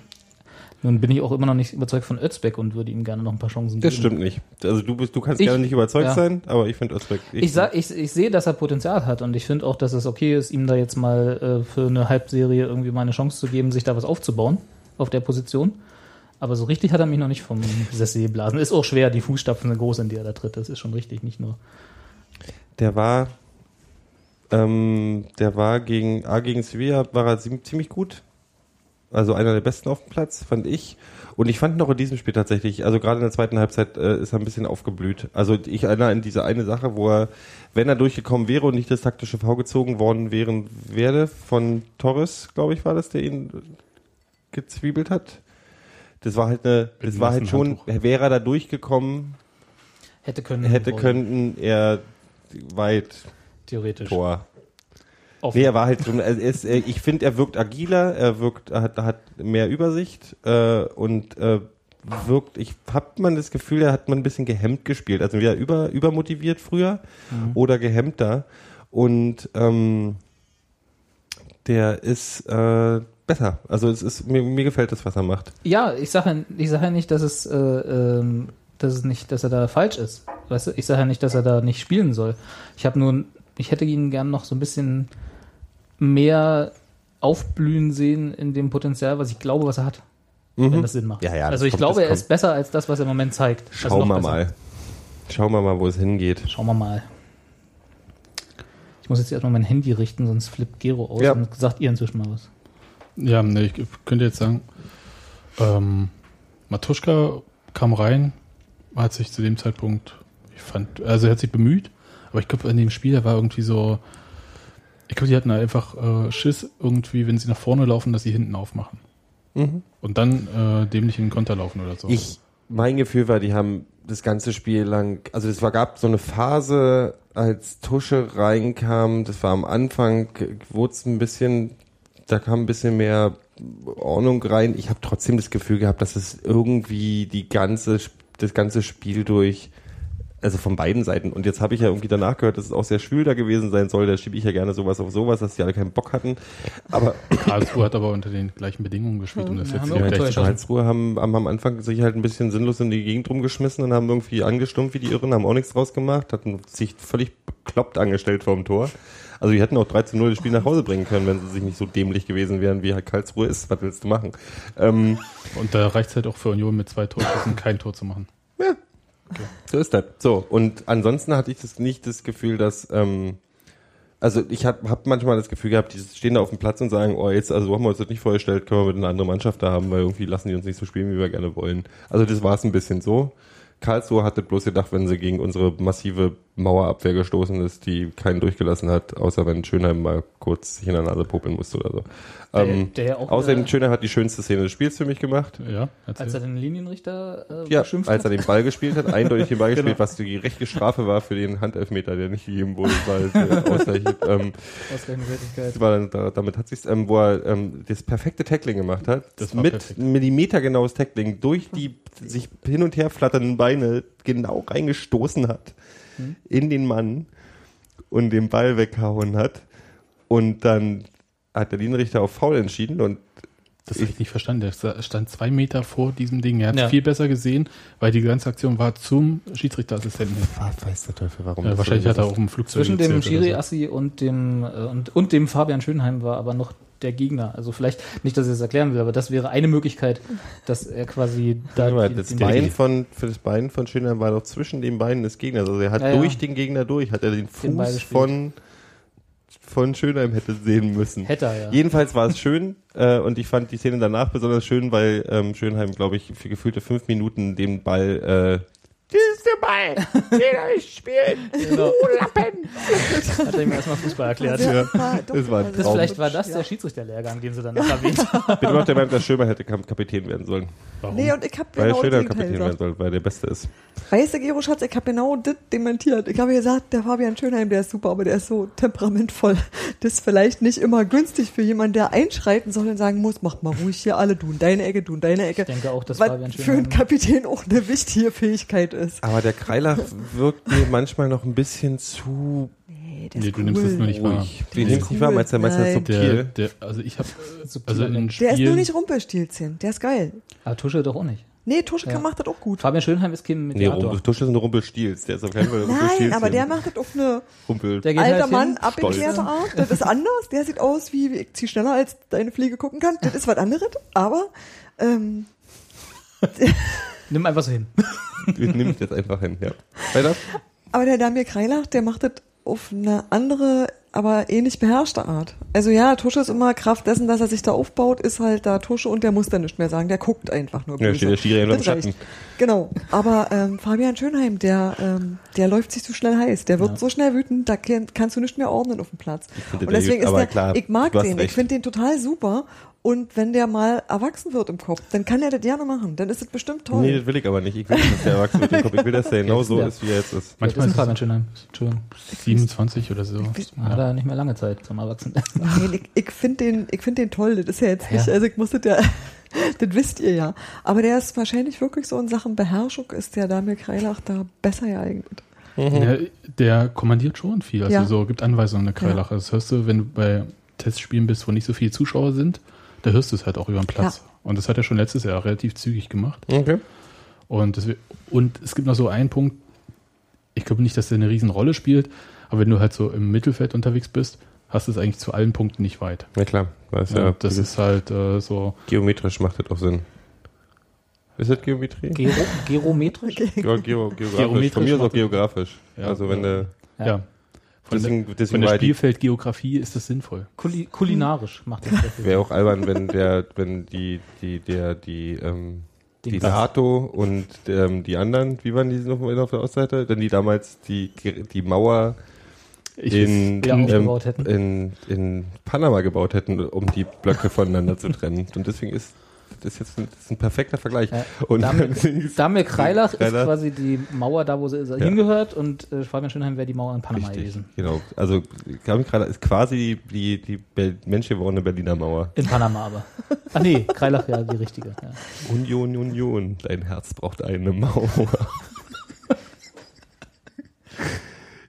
Nun bin ich auch immer noch nicht überzeugt von Özbeck und würde ihm gerne noch ein paar Chancen Das geben. stimmt nicht. Also du bist, du kannst Ich- gerne nicht überzeugt ja. sein, aber ich finde Özbeck. Ich, sag, ich, ich sehe, dass er Potenzial hat und ich finde auch, dass es okay ist, ihm da jetzt mal äh, für eine Halbserie irgendwie mal eine Chance zu geben, sich da was aufzubauen auf der Position. Aber so richtig hat er mich noch nicht vom Sessel geblasen. Ist auch schwer, die Fußstapfen sind groß, in die er da tritt. Das ist schon richtig, nicht nur. Der war, ähm, der war gegen, A gegen Sevilla war er zie- ziemlich gut. Also einer der besten auf dem Platz, fand ich. Und ich fand noch in diesem Spiel tatsächlich, also gerade in der zweiten Halbzeit äh, ist er ein bisschen aufgeblüht. Also ich erinnere an diese eine Sache, wo er, wenn er durchgekommen wäre und nicht das taktische V gezogen worden wären, wäre von Torres, glaube ich, war das, der ihn gezwiebelt hat. Das war halt eine, das Mit war halt schon, Handtuch. wäre er da durchgekommen, Hätte können. hätte können er weit Theoretisch. Tor. Nee, er war halt schon, er ist, er- ich finde, er wirkt agiler, er wirkt, er hat, hat mehr Übersicht äh, und äh, wirkt, ich hab man das Gefühl, er hat man ein bisschen gehemmt gespielt, also wieder über, übermotiviert früher oder gehemmter und ähm, der ist äh, besser. Also es ist, mir, mir gefällt das, was er macht. Ja, ich sage ich sag ja nicht, dass es, äh, ähm, dass es nicht, dass er da falsch ist. Weißt du, ich sage ja nicht, dass er da nicht spielen soll. Ich habe nur, ich hätte ihn gern noch so ein bisschen mehr aufblühen sehen in dem Potenzial, was ich glaube, was er hat. Wenn das Sinn macht. Mhm. Ja, ja, also ich kommt- glaube, er ist besser als das, was er im Moment zeigt. Also Schauen wir mal. Schauen wir mal, wo es hingeht. Schauen wir mal. Ich muss jetzt erstmal mein Handy richten, sonst flippt Gero aus Ja. und sagt ihr inzwischen mal was. Ja, nee, ich könnte jetzt sagen, ähm, Matuschka kam rein, hat sich zu dem Zeitpunkt, ich fand, also er hat sich bemüht, aber ich glaube, in dem Spiel, da war irgendwie so, ich glaube, die hatten einfach äh, Schiss irgendwie, wenn sie nach vorne laufen, dass sie hinten aufmachen. Und dann äh, dämlich in den Konter laufen oder so. Ich, mein Gefühl war, die haben das ganze Spiel lang, also es war, gab so eine Phase, als Tusche reinkam, das war am Anfang, wurde es ein bisschen, da kam ein bisschen mehr Ordnung rein. Ich habe trotzdem das Gefühl gehabt, dass es irgendwie die ganze, das ganze Spiel durch, also von beiden Seiten. Und jetzt habe ich ja irgendwie danach gehört, dass es auch sehr schwül da gewesen sein soll. Da schiebe ich ja gerne sowas auf sowas, dass die alle keinen Bock hatten. Aber Karlsruhe hat aber unter den gleichen Bedingungen gespielt, um das Ja, jetzt haben Ja, Karlsruhe haben, haben am Anfang sich halt ein bisschen sinnlos in die Gegend rumgeschmissen und haben irgendwie angestumpft wie die Irren, haben auch nichts draus gemacht, hatten sich völlig bekloppt angestellt vorm Tor. Also die hätten auch 3 zu 0 das Spiel nach Hause bringen können, wenn sie sich nicht so dämlich gewesen wären, wie halt Karlsruhe ist. Was willst du machen? Ähm, Und da reicht es halt auch für Union mit zwei Torschüssen kein Tor zu machen. So ist das. So, und ansonsten hatte ich das nicht das Gefühl, dass, ähm, also ich habe hab manchmal das Gefühl gehabt, die stehen da auf dem Platz und sagen, oh jetzt, also so haben wir uns das nicht vorgestellt, können wir mit einer anderen Mannschaft da haben, weil irgendwie lassen die uns nicht so spielen, wie wir gerne wollen. Also das war es ein bisschen so. Karlsruhe hatte bloß gedacht, wenn sie gegen unsere massive Mauerabwehr gestoßen ist, die keinen durchgelassen hat, außer wenn Schönheim mal kurz sich in der Nase popeln musste oder so. Der- ähm, der außerdem, Schönheim hat die schönste Szene des Spiels für mich gemacht. Ja, Als er den Linienrichter äh, Ja, beschimpft als er hat. den Ball gespielt hat, eindeutig den Ball gespielt, Genau. was die rechte Strafe war für den Handelfmeter, der nicht gegeben wurde, weil sehr ausreichend. Ähm, war dann, damit hat sich's, ähm, wo er ähm, das perfekte Tackling gemacht hat, Das mit perfekt. millimetergenaues Tackling durch die sich hin und her flatternden Beine genau reingestoßen hat Hm. in den Mann und den Ball weggehauen hat und dann hat der Linienrichter auf Foul entschieden und Das habe ich nicht verstanden. Der sta- stand zwei Meter vor diesem Ding. Er hat Ja. viel besser gesehen, weil die ganze Aktion war zum Schiedsrichterassistenten. hin. weiß der Teufel warum. Das wahrscheinlich so hat er auch im Flugzeug Zwischen dem gezählt oder Schiri so. Und dem, äh, und, und dem Fabian Schönheim war aber noch der Gegner. Also vielleicht, nicht, dass ich das erklären will, aber das wäre eine Möglichkeit, dass er quasi da mal, die- das den- Bein von, für das Bein von Schönheim war doch zwischen den Beinen des Gegners. Also er hat Ja, ja. durch den Gegner durch, hat er den Den Fuß gespielt. von, von Schönheim hätte sehen müssen. Hätte er, ja. Jedenfalls war es schön äh, und ich fand die Szene danach besonders schön, weil ähm, Schönheim, glaube ich, für gefühlte fünf Minuten den Ball äh, Der Ball, den ich spielen. Genau. Du Lappen. Hat er ihm erstmal Fußball erklärt. Ja, war das war ein Das vielleicht war das der Schiedsrichterlehrgang, den sie dann noch erwähnt haben. bin immer noch der Meinung, dass Schömer hätte Kap- Kapitän werden sollen. Warum? Nee, und ich habe Weil genau Schöner das Gegenteil Kapitän werden gesagt. soll, weil der Beste ist. Weißt du, Gero Schatz, ich habe genau das dementiert. Ich habe gesagt, der Fabian Schönheim, der ist super, aber der ist so temperamentvoll. Das ist vielleicht nicht immer günstig für jemanden, der einschreiten soll und sagen muss, mach mal ruhig hier alle, du in deine Ecke, du in deine Ecke. Ich denke auch, dass Fabian für Schönheim... einen Kapitän auch eine wichtige Fähigkeit ist. Aber der Kreilach wirkt mir manchmal noch ein bisschen zu Nee, der Nee, ist du nimmst cool. es nur nicht wahr. ruhig. Der Den ist nimmst nicht wahr, cool. meinst du, meinst du subtil? Der, der, also ich habe also in Der ist nur Spielen, nicht Rumpelstilzchen, der ist geil. Aber Tusche doch auch nicht. Nee, Tuschka Ja. macht das auch gut. Fabian Schönheim ist kein Nee, Mediator. Rumpel, Tusch ist ein Rumpelstiels. Der ist auf keinen Fall ein Nein, aber der macht das auf eine Rumpel. Der geht alter halt Mann, abgeklärte Art. Das ist anders. Der sieht aus wie, ich zieh schneller als deine Fliege gucken kann. Das ist was anderes. Aber ähm, Nimm einfach so hin. Nimmt jetzt einfach hin, ja. Weiter? Aber der Damir Kreilach, der macht das auf eine andere, aber ähnlich beherrschte Art. Also ja, Tusche ist immer Kraft dessen, dass er sich da aufbaut, ist halt da Tusche und der muss dann nicht mehr sagen. Der guckt einfach nur. Ja, böse. steht der Schiri einfach im Schatten. Genau. Aber ähm, Fabian Schönheim, der, ähm, der läuft sich zu schnell heiß. Der wird Ja. so schnell wütend, da kann, kannst du nicht mehr ordnen auf dem Platz. Und deswegen gut, ist aber der, klar, ich mag den, ich recht. finde den total super. Und wenn der mal erwachsen wird im Kopf, dann kann er das gerne machen. Dann ist das bestimmt toll. Nee, das will ich aber nicht. Ich will nicht, dass der erwachsen wird im Kopf. Ich will, dass der genau so Ja. ist, wie er jetzt ist. Manchmal manchmal ist Fabian es Schönheim. Entschuldigung. 27 oder so. Hat er nicht mehr lange Zeit zum Erwachsenen. Nein, ich, ich finde den, ich find den toll. Das ist ja jetzt nicht, Ja. also ich musste ja, das wisst ihr ja. Aber der ist wahrscheinlich wirklich so in Sachen Beherrschung ist der Damir Kreilach da besser geeignet. Der, der kommandiert schon viel. Also Ja. so gibt Anweisungen eine Kreilache. Das hörst du, wenn du bei Testspielen bist, wo nicht so viele Zuschauer sind, da hörst du es halt auch über den Platz. Ja. Und das hat er schon letztes Jahr relativ zügig gemacht. Okay. Und, das, und es gibt noch so einen Punkt, ich glaube nicht, dass der eine Riesenrolle spielt, aber wenn du halt so im Mittelfeld unterwegs bist, hast du es eigentlich zu allen Punkten nicht weit. Ja klar, das ist Ja, ja, das ist halt äh, so. geometrisch macht das auch Sinn. Ist das Geometrie? Gero Gerometrisch? Geo, geo, geografisch. Geometrisch Von mir ist auch geografisch. Ja. also wenn der, Ja. Von, deswegen, der, deswegen von der Spielfeldgeografie ist das sinnvoll. Kuli kulinarisch macht das. sehr wäre auch albern, wenn der, wenn die, die, der, die, ähm, die. Sato und ähm, die anderen, wie waren die noch mal auf der Ostseite? Denn die damals die, die Mauer Ich in, ähm, in, in Panama gebaut hätten, um die Blöcke voneinander zu trennen. Und deswegen ist das ist jetzt ein, das ist ein perfekter Vergleich. Ja. Und Damir, Damir Kreilach ist quasi die Mauer da, wo sie hingehört und äh, Fabian Schönheim wäre die Mauer in Panama Richtig, gewesen. genau. Also Gabi Kreilach ist quasi die, die Be menschgewordene Berliner Mauer. In Panama aber. Ah nee, Kreilach ja die richtige. Ja. Union, Union, dein Herz braucht eine Mauer.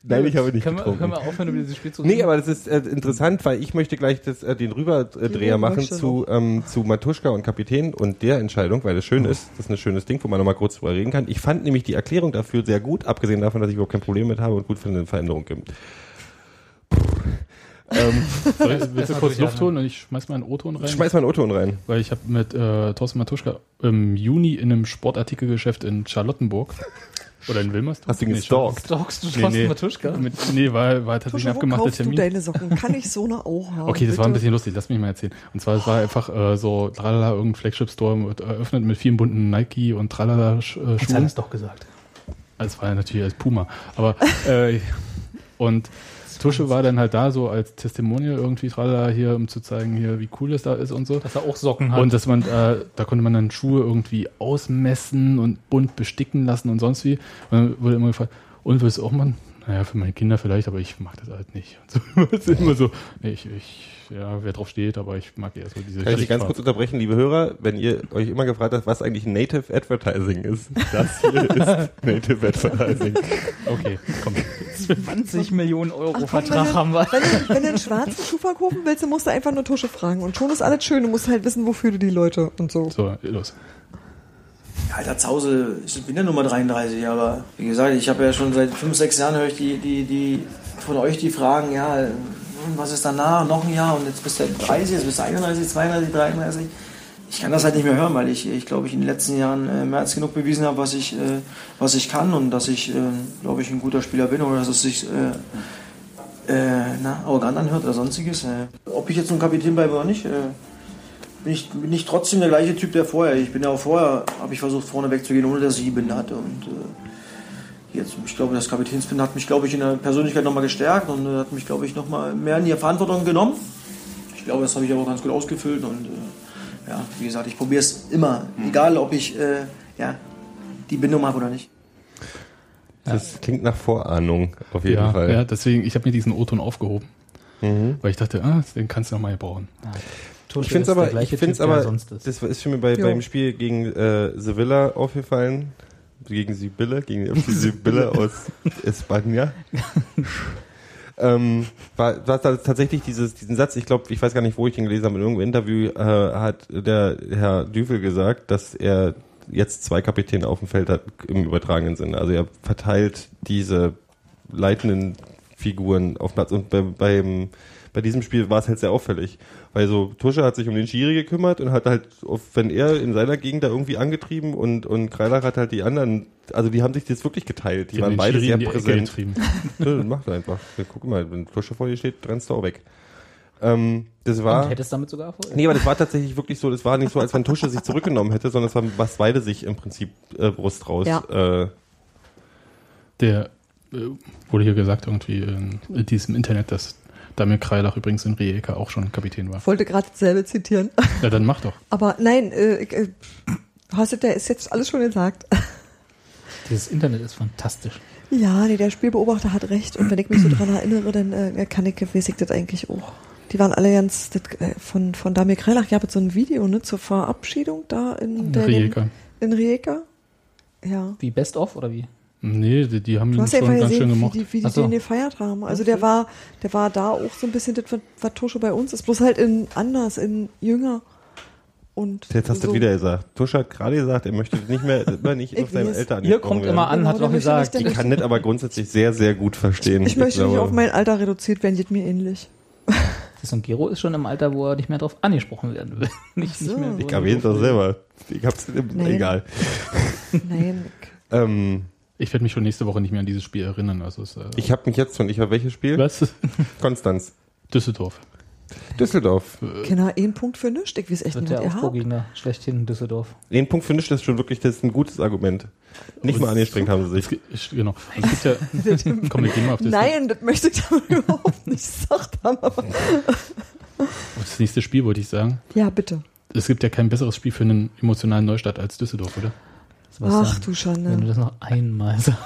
Nein, ich habe nicht können wir, getrunken. können wir aufhören, über dieses Spiel zu Nee, aber das ist äh, interessant, weil ich möchte gleich das, äh, den Rüberdreher machen zu, ähm, zu Matuschka und Kapitän und der Entscheidung, weil das schön ist. Das ist ein schönes Ding, wo man nochmal kurz drüber reden kann. Ich fand nämlich die Erklärung dafür sehr gut, abgesehen davon, dass ich überhaupt kein Problem mit habe und gut finde, eine Veränderung gibt. Ähm, Soll ich, willst du kurz Luft holen und ich schmeiß mal einen O-Ton rein? schmeiß mal einen O-Ton rein. Weil ich habe mit äh, Thorsten Matuschka im Juni in einem Sportartikelgeschäft in Charlottenburg oder in Wilmersdorf. Hast du ihn Nee, gestalkt? Stalkst du Nee, Thorsten nee. Matuschka? Mit, nee, war, war tatsächlich ein abgemachter kaufst du Termin. deine Socken? Kann ich so eine auch haben? Okay, das war ein bitte? bisschen lustig, lass mich mal erzählen. Und zwar, es war einfach äh, so, tralala, irgendein Flagship-Store wird eröffnet mit vielen bunten Nike und tralala äh, Jetzt hat er Schuhen. es doch gesagt. Also es war ja natürlich als Puma. Aber äh, und Tusche war dann halt da so als Testimonial irgendwie tralala hier, um zu zeigen hier, wie cool es da ist und so. Dass er auch Socken hat. Und dass man, äh, da konnte man dann Schuhe irgendwie ausmessen und bunt besticken lassen und sonst wie. Und dann wurde immer gefragt, und willst du auch mal? Naja, für meine Kinder vielleicht, aber ich mag das halt nicht. Und so, immer so, nee, ich, ich, ja, wer drauf steht, aber ich mag eher so diese Kann ich dich ganz kurz unterbrechen, liebe Hörer, wenn ihr euch immer gefragt habt, was eigentlich Native Advertising ist. Das hier ist Native Advertising. Okay, komm. 20 Millionen Euro Ach, komm, Vertrag wenn, haben wir. wenn, du, wenn du einen schwarzen Schuh verkaufen willst, dann musst du einfach nur Tusche fragen. Und schon ist alles schön. Du musst halt wissen, wofür du die Leute und so. So, los. Alter Zause, ich bin ja Nummer 33, aber wie gesagt, ich habe ja schon seit 5, 6 Jahren höre ich die, die, die, von euch die Fragen, ja, was ist danach, noch ein Jahr und jetzt bist du 30, jetzt bist du 31, 32, 33. Ich kann das halt nicht mehr hören, weil ich, ich glaube, ich in den letzten Jahren äh, mehr als genug bewiesen habe, was ich, äh, was ich kann und dass ich, äh, glaube ich, ein guter Spieler bin oder dass es sich äh, äh, na, arrogant anhört oder sonstiges. Äh, ob ich jetzt ein Kapitän bleibe oder nicht, bin ich, bin ich trotzdem der gleiche Typ, der vorher. Ich bin ja auch vorher, habe ich versucht, vorne wegzugehen, ohne dass ich Binde hatte. Und jetzt, ich glaube, das Kapitänsbinde hat mich, glaube ich, in der Persönlichkeit nochmal gestärkt und äh, hat mich, glaube ich, nochmal mehr in die Verantwortung genommen. Ich glaube, das habe ich aber auch ganz gut ausgefüllt und äh, ja, wie gesagt, ich probiere es immer, egal ob ich äh, ja, die Bindung habe oder nicht. Das klingt nach Vorahnung, auf jeden ja, Fall. Ja, deswegen, ich habe mir diesen O-Ton aufgehoben. Weil ich dachte, ah, den kannst du noch mal brauchen. Tusche Ich finde es aber, ich find's Typ, aber sonst ist. das ist mir bei, beim Spiel gegen äh, Sevilla aufgefallen. Gegen Sibylle, gegen die FC Sibylle aus Espanja. ähm, war, war da tatsächlich dieses, diesen Satz, ich glaube, ich weiß gar nicht, wo ich ihn gelesen habe, in irgendeinem Interview äh, hat der Herr Düvel gesagt, dass er jetzt zwei Kapitäne auf dem Feld hat im übertragenen Sinne. Also er verteilt diese leitenden Figuren auf Platz und bei, beim bei diesem Spiel war es halt sehr auffällig. Weil so Tusche hat sich um den Schiri gekümmert und hat halt, wenn er in seiner Gegend da irgendwie angetrieben und, und Kreilach hat halt die anderen, also die haben sich das wirklich geteilt. Die, Die waren beide Schiri sehr präsent. getrieben. Ja, mach doch einfach. Ja, guck mal, wenn Tusche vor dir steht, rennst du auch weg. Ähm, das war. Und hättest damit sogar Erfolg? Nee, aber das war tatsächlich wirklich so, das war nicht so, als wenn Tusche sich zurückgenommen hätte, sondern es war, was beide sich im Prinzip äh, Brust raus. Ja. Äh, Der äh, wurde hier gesagt irgendwie in, in diesem Internet, dass Damir Kreilach übrigens in Rijeka auch schon Kapitän war. Ich wollte gerade dasselbe zitieren. Ja, dann mach doch. Aber nein, äh, äh, hast du, der ist jetzt alles schon gesagt. Dieses Internet ist fantastisch. Ja, nee, der Spielbeobachter hat recht. Und wenn ich mich so dran erinnere, dann äh, kann ich, weiß ich das eigentlich auch. Die waren alle ganz, das, äh, von, von Damir Kreilach gab es so ein Video, ne, zur Verabschiedung da in, der, Rijeka. in Rijeka. Ja. Wie Best of oder wie? Nee, die, die haben Du ihn hast ja schon ganz schön gesehen, wie die, wie die so. den gefeiert haben. Also der war, der war da auch so ein bisschen das, was- Tusche bei uns ist, bloß halt in anders, in jünger. Und jetzt hast du so. das wieder gesagt. Tusche hat gerade gesagt, er möchte nicht mehr, immer nicht Ich auf seine. Eltern Ihr kommt immer werden. an, hat Genau, doch der möchte gesagt. nicht, Ich kann das aber grundsätzlich sehr, sehr gut verstehen. Ich möchte nicht auf mein Alter reduziert werden, geht mir ähnlich. Das und Gero ist schon im Alter, wo er nicht mehr drauf angesprochen werden will. nicht, so. nicht mehr Ich erwähne doch selber. Ich hab's, Nein. egal. Nein. Ähm, Ich werde mich schon nächste Woche nicht mehr an dieses Spiel erinnern. Also es, äh, ich habe mich jetzt schon, ich war welches Spiel? was? Konstanz. Düsseldorf. Düsseldorf. Kinder, ein Punkt für nichts. Ich weiß echt Wird nicht, der was ihr habt. Schlechthin in Düsseldorf. Den Punkt ich das ist schon wirklich, das ist ein gutes Argument. Nicht mal angestrengt haben sie Es sich. ich- Genau. Es gibt ja, komm, wir gehen mal auf das, Nein, das möchte ich damit überhaupt nicht gesagt haben. Aber auf das nächste Spiel, wollte ich sagen. ja, bitte. Es gibt ja kein besseres Spiel für einen emotionalen Neustart als Düsseldorf, oder? Sebastian, Ach du Wenn du Schande. das noch einmal sagst.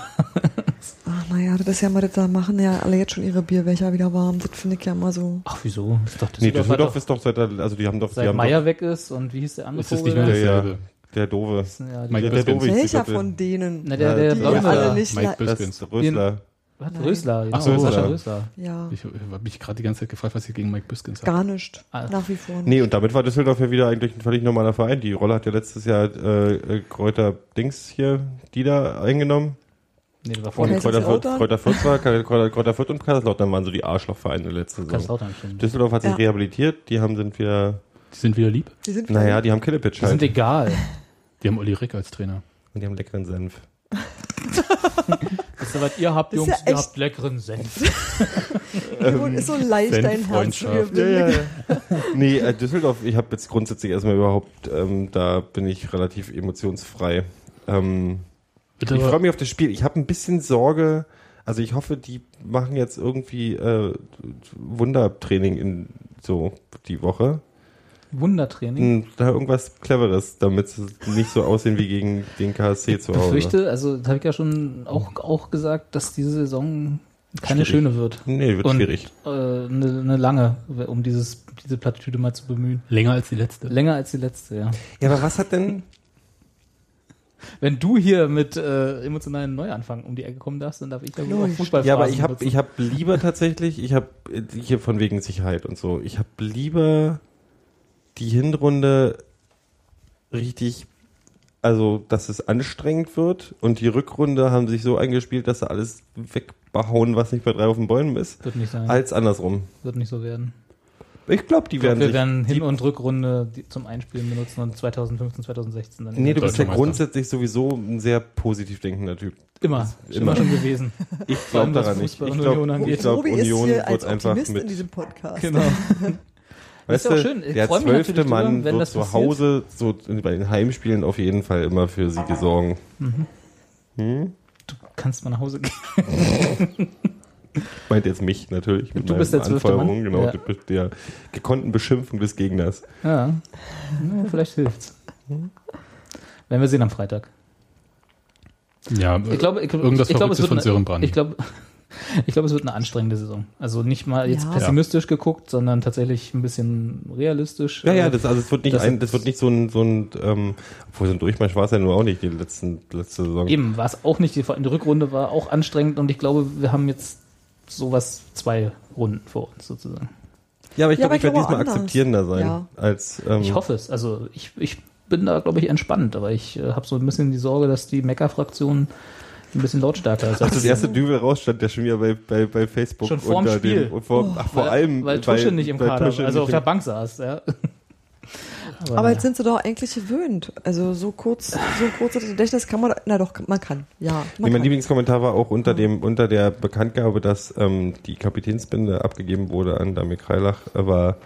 Ach naja, das ist ja mal, das da machen ja alle jetzt schon ihre Bierbecher wieder warm. Das finde ich ja mal so. Ach, wieso? Das ist doch Nee, Düsseldorf. Ist doch seit, der- also die haben doch, seit Meier weg ist und wie hieß der andere Ist das Vogel nicht mehr doch, ja, dasselbe? ja, der Doofe. Ja, die- Mike Der Biskins. Doofe. Welcher bitte. von denen? Na, der, der Die Die Blonde. alle nicht. Mike le- Das Biskins. ist Rösler. Was? Nein. Rösler, genau. Ach so, Sascha Rösler. Ja, Ich habe mich gerade die ganze Zeit gefragt, was ihr gegen Mike Biskins habt. gar nicht. Ah. Nach wie vor nicht. Nee, und damit war Düsseldorf ja wieder eigentlich ein völlig normaler Verein. Die Rolle hat ja letztes Jahr äh, Kräuter Dings hier, die da eingenommen. Nee, der war vorne. Kräuter, das Fürth, Lautern? Kräuter, Fürth war, Kräuter, Kräuter Fürth und Kaiserslautern waren so die Arschlochvereine letzte Saison. Kaiserslautern stimmt. Düsseldorf hat sich Ja. rehabilitiert, die haben sind wieder, Die sind wieder lieb. Die sind naja, die haben Killepitch Die sind halt. egal. Die haben Olli Rick als Trainer. Und die haben leckeren Senf. Wisst ihr, was ihr habt, Jungs? ja ihr habt leckeren Senf. Ist so leicht dein Herz. Senffreundschaft. Wir- Ja, ja, ja. nee, äh, Düsseldorf, ich habe jetzt grundsätzlich erstmal überhaupt, ähm, da bin ich relativ emotionsfrei. Ähm, Ich freue mich auf das Spiel. Ich habe ein bisschen Sorge. Also ich hoffe, die machen jetzt irgendwie äh, Wundertraining in so die Woche. Wundertraining. Hm, Da irgendwas Cleveres, damit sie nicht so aussehen wie gegen den KSC zu Ich Hause. befürchte, also das habe ich ja schon auch, auch gesagt, dass diese Saison keine Schwierig. schöne wird. Nee, wird Und, schwierig. Äh, eine, eine lange, um dieses, diese Plattitüde mal zu bemühen. Länger als die letzte. Länger als die letzte, ja. Ja, aber was hat denn Wenn du hier mit äh, emotionalen Neuanfang um die Ecke kommen darfst, dann darf ich ja wohl. Fußball Ja, aber ich habe ich hab lieber tatsächlich, ich habe hier von wegen Sicherheit und so, ich habe lieber die Hinrunde richtig, also dass es anstrengend wird und die Rückrunde haben sich so eingespielt, dass sie alles wegbehauen, was nicht bei drei auf den Bäumen ist, Wird nicht sein. als andersrum. Wird nicht so werden. Ich glaube, die Ich glaub, werden wir sich, werden Hin- und Rückrunde zum Einspielen benutzen und 2015, 2016 dann. Nee, du bist ja grundsätzlich sowieso ein sehr positiv denkender Typ. immer, immer. immer schon gewesen. Ich glaube was daran nicht. Fußball Ich und glaube, Union angeht. ich glaub, ist Union wird einfach Optimist in mit diesem Podcast. Genau. Weißt Ist ja du, auch schön. Ich der zwölfte Mann drüber, wenn wird das zu. Hause so bei den Heimspielen auf jeden Fall immer für Siege sorgen. Hm? Du kannst mal nach Hause gehen. Meint jetzt mich natürlich mit Du bist der meinen zwölfte Mann? Anfeuerungen, genau, Ja. der, der gekonnten Beschimpfung des Gegners. Ja. ja vielleicht hilft's. Wenn wir sehen am Freitag. Ja, Ich glaube, ich, irgendwas ich glaube, es wird von Sören Brand. ich glaube, ich glaube, es wird eine anstrengende Saison. Also nicht mal jetzt Ja. pessimistisch geguckt, sondern tatsächlich ein bisschen realistisch. Ja, ja, Äh, das, also es wird nicht das ein, das wird nicht so ein, so ein, ähm, obwohl so ein Durchmarsch war es ja nur auch nicht die letzten, letzte Saison. Eben, war es auch nicht. Die, die Rückrunde war auch anstrengend und ich glaube, wir haben jetzt sowas zwei Runden vor uns sozusagen. Ja, aber ich Ja, glaube, ich werde diesmal anders. akzeptierender sein Ja. als. Ähm, Ich hoffe es. Also ich, ich bin da, glaube ich, entspannt, aber ich äh, habe so ein bisschen die Sorge, dass die Mecker-Fraktion ein bisschen lautstärker ist. Ach, das erste Dübel raus stand der schon wieder bei, bei, bei Facebook. Schon vorm unter Spiel. Dem, und vor, ach, vor weil, allem. weil Tusche nicht im Kader, Tusche also auf der Bank saß. Ja. Aber, Aber jetzt sind sie doch eigentlich gewöhnt. Also so kurz, so kurzes Gedächtnis kann man, na doch, man kann. Ja, man Nee, mein kann. Lieblingskommentar war auch unter dem unter der Bekanntgabe, dass ähm, die Kapitänsbinde abgegeben wurde an Damir Kreilach, äh, war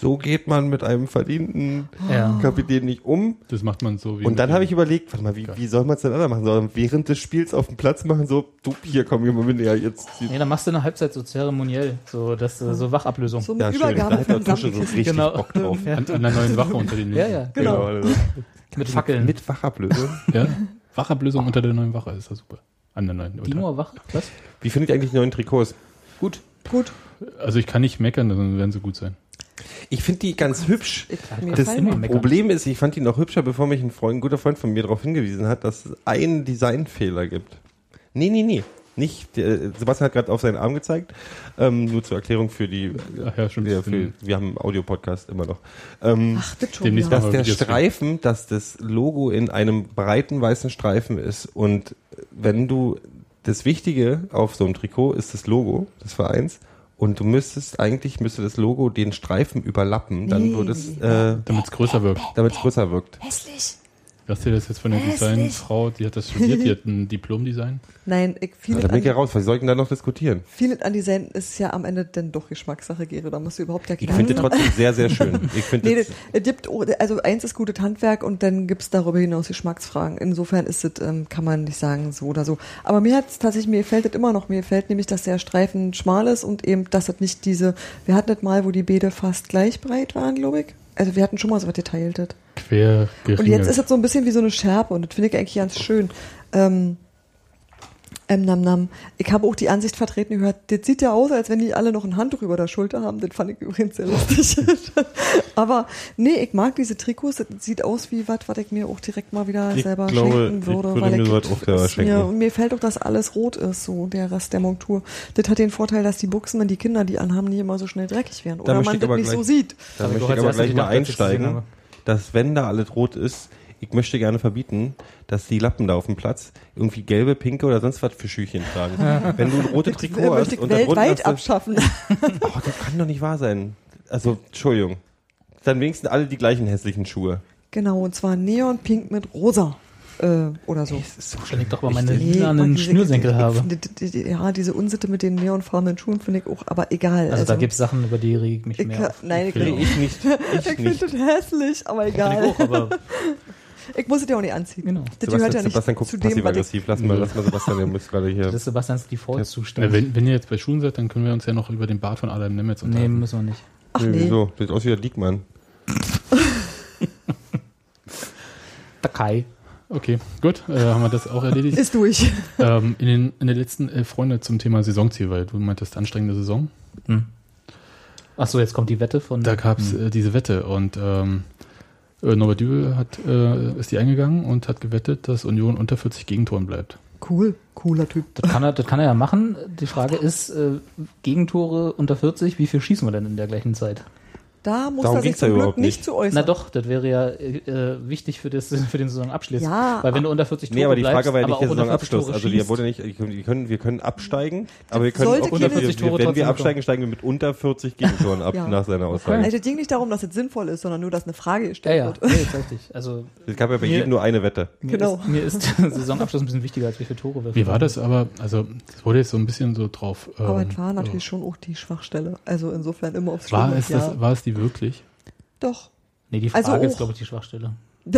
so geht man mit einem verdienten Ja. Kapitän nicht um. das macht man so wie. Und dann habe ich überlegt, warte mal, wie, wie soll man es denn anders machen? Soll man während des Spiels auf dem Platz machen, so, du, hier komm, hier mal mit, ja, jetzt. nee, dann machst du eine Halbzeit so zeremoniell, so, das, äh, so Wachablösung. so mit Ja, schön, da Übergabe hat der von Tusche so richtig Genau. Bock drauf. Ja. an, an der neuen Wache unter den Ja, ja, Genau. also, mit Fackeln. Mit Wachablösung. Ja? Wachablösung unter der neuen Wache ist ja super. An der neuen. Die nur Wache? Was? Wie findet ihr eigentlich die neuen Trikots? Gut. Gut. Also ich kann nicht meckern, dann werden sie gut sein. Ich finde die ganz hübsch. Das. Problem ist, ich fand die noch hübscher, bevor mich ein, Freund, ein guter Freund von mir darauf hingewiesen hat, dass es einen Designfehler gibt. Nee, nee, nee. Nicht, der, Sebastian hat gerade auf seinen Arm gezeigt. Ähm, nur zur Erklärung für die, Ach ja, stimmt. ja, für, wir haben einen Audiopodcast immer noch. Ähm, Ach, das schon Demnächst wieder. dass der Videos sehen. Streifen, dass das Logo in einem breiten weißen Streifen ist und wenn du das Wichtige auf so einem Trikot ist das Logo des Vereins und du müsstest eigentlich müsste das Logo den Streifen überlappen, dann würde es, äh, Damit es größer wirkt. damit es größer wirkt. Hässlich. Hast du das jetzt von der. Designfrau, die hat das studiert, die hat ein Diplom-Design? Nein, ich, Ja, vieles, da bin ich ja an, raus, was soll ich denn da noch diskutieren? vieles an Design ist ja am Ende dann doch Geschmackssache, Gero. Da musst du überhaupt ja Ich finde trotzdem sehr, sehr schön. Ich finde Nee, das, das, es gibt, oh, also eins ist gutes Handwerk und dann gibt's darüber hinaus Geschmacksfragen. Insofern ist es, ähm, kann man nicht sagen, so oder so. Aber mir hat's tatsächlich, mir gefällt es immer noch. Mir gefällt nämlich, dass der Streifen schmal ist und eben, dass es nicht diese, wir hatten das mal, wo die Beete fast gleich breit waren, glaube ich. Also wir hatten schon mal so was Geteiltes. Quer geringelt. Und jetzt ist es so ein bisschen wie so eine Schärpe und das finde ich eigentlich ganz schön. Ähm, ähm, nam, nam. Ich habe auch die Ansicht vertreten gehört, das sieht ja aus, als wenn die alle noch ein Handtuch über der Schulter haben. Das fand ich übrigens sehr lustig. Aber nee, ich mag diese Trikots. Das sieht aus wie was, was ich mir auch direkt mal wieder Ich selber glaube, schenken ich würde. würde weil mir sowas auch selber schenken. Mir, und mir fällt auch, dass alles rot ist, so der Rest der Montur. Das hat den Vorteil, dass die Buchsen, wenn die Kinder die anhaben, nicht immer so schnell dreckig werden. Da Oder möchte man das nicht gleich- so sieht. da ich möchte ich aber gleich mal einsteigen, dass wenn da alles rot ist, ich möchte gerne verbieten, dass die Lappen da auf dem Platz irgendwie gelbe, pinke oder sonst was für Schüchchen tragen. wenn du ein rotes Das Trikot möchte hast ich und weltweit hast du, abschaffen. oh, das kann doch nicht wahr sein. Also, Entschuldigung. Dann wenigstens alle die gleichen hässlichen Schuhe. Genau, und zwar neonpink mit rosa. Äh, oder so. Das ist so ich doch mal meine diese- Schnürsenkel habe. die- die- die- Ja, diese Unsitte mit den neonfarbenen Schuhen finde ich auch, aber egal. Also, da gibt's Sachen, über die reg ich mich ich, mehr auf. Nein, ich, finde ich nicht. Ich ich nicht. find das hässlich, aber Finde egal. ich auch, aber Ich muss es ja auch nicht anziehen. Genau. Das gehört ja nicht Sebastian guckt zu dem, passiv-aggressiv. Lass mal, lass mal Sebastian, der muss gerade hier. Das ist Sebastians Default-Zustand. Ja, wenn, wenn ihr jetzt bei Schuhen seid, dann können wir uns ja noch über den Bart von Adam Nemetz nee, unterhalten. müssen wir nicht. Ach Nee, nee. Wieso? Sieht aus wie der Diekmann. Takai. Okay, gut, äh, haben wir das auch erledigt. Ist durch. ähm, in, den, in der letzten elf Freunde zum Thema Saisonziel, weil du meintest anstrengende Saison. Achso, jetzt kommt die Wette von. Da gab es Hm. äh, diese Wette und ähm, äh, Norbert Dübel hat, äh, ist die eingegangen und hat gewettet, dass Union unter 40 Gegentoren bleibt. Cool, cooler Typ. Das kann, er, das kann er ja machen. Die Frage ist, äh, Gegentore unter 40, wie viel schießen wir denn in der gleichen Zeit? Da muss Darum er sich ja zum Glück überhaupt nicht nicht. zu äußern. Na doch, das wäre ja äh, wichtig für, das, für den Saisonabschluss. Ja, Weil wenn du unter 40 Tore Nee, aber die bleibst, Frage war ja aber nicht der auch unter 40 Saisonabschluss. Also, wir, wurde nicht, wir, können, wir können absteigen, aber wir können Sollte auch unter 40 wir, Tore wenn wir absteigen, steigen wir mit unter 40 Gegentoren ab, Ja. nach seiner Aussage. Also es ging nicht darum, dass es sinnvoll ist, sondern nur, dass eine Frage Ja, gestellt ja, wird. nee, jetzt richtig. Also Es gab ja bei Mir- jedem nur eine Wette. mir, Genau. ist, mir ist der Saisonabschluss ein bisschen wichtiger, als wie viele Tore wir Wie war das aber? Also, es wurde jetzt so ein bisschen so drauf. Aber ähm, es war natürlich schon auch die Schwachstelle. Also insofern immer aufs War es, ja. Die wirklich? Doch. Nee, die Frage Also ist, glaube ich, die Schwachstelle.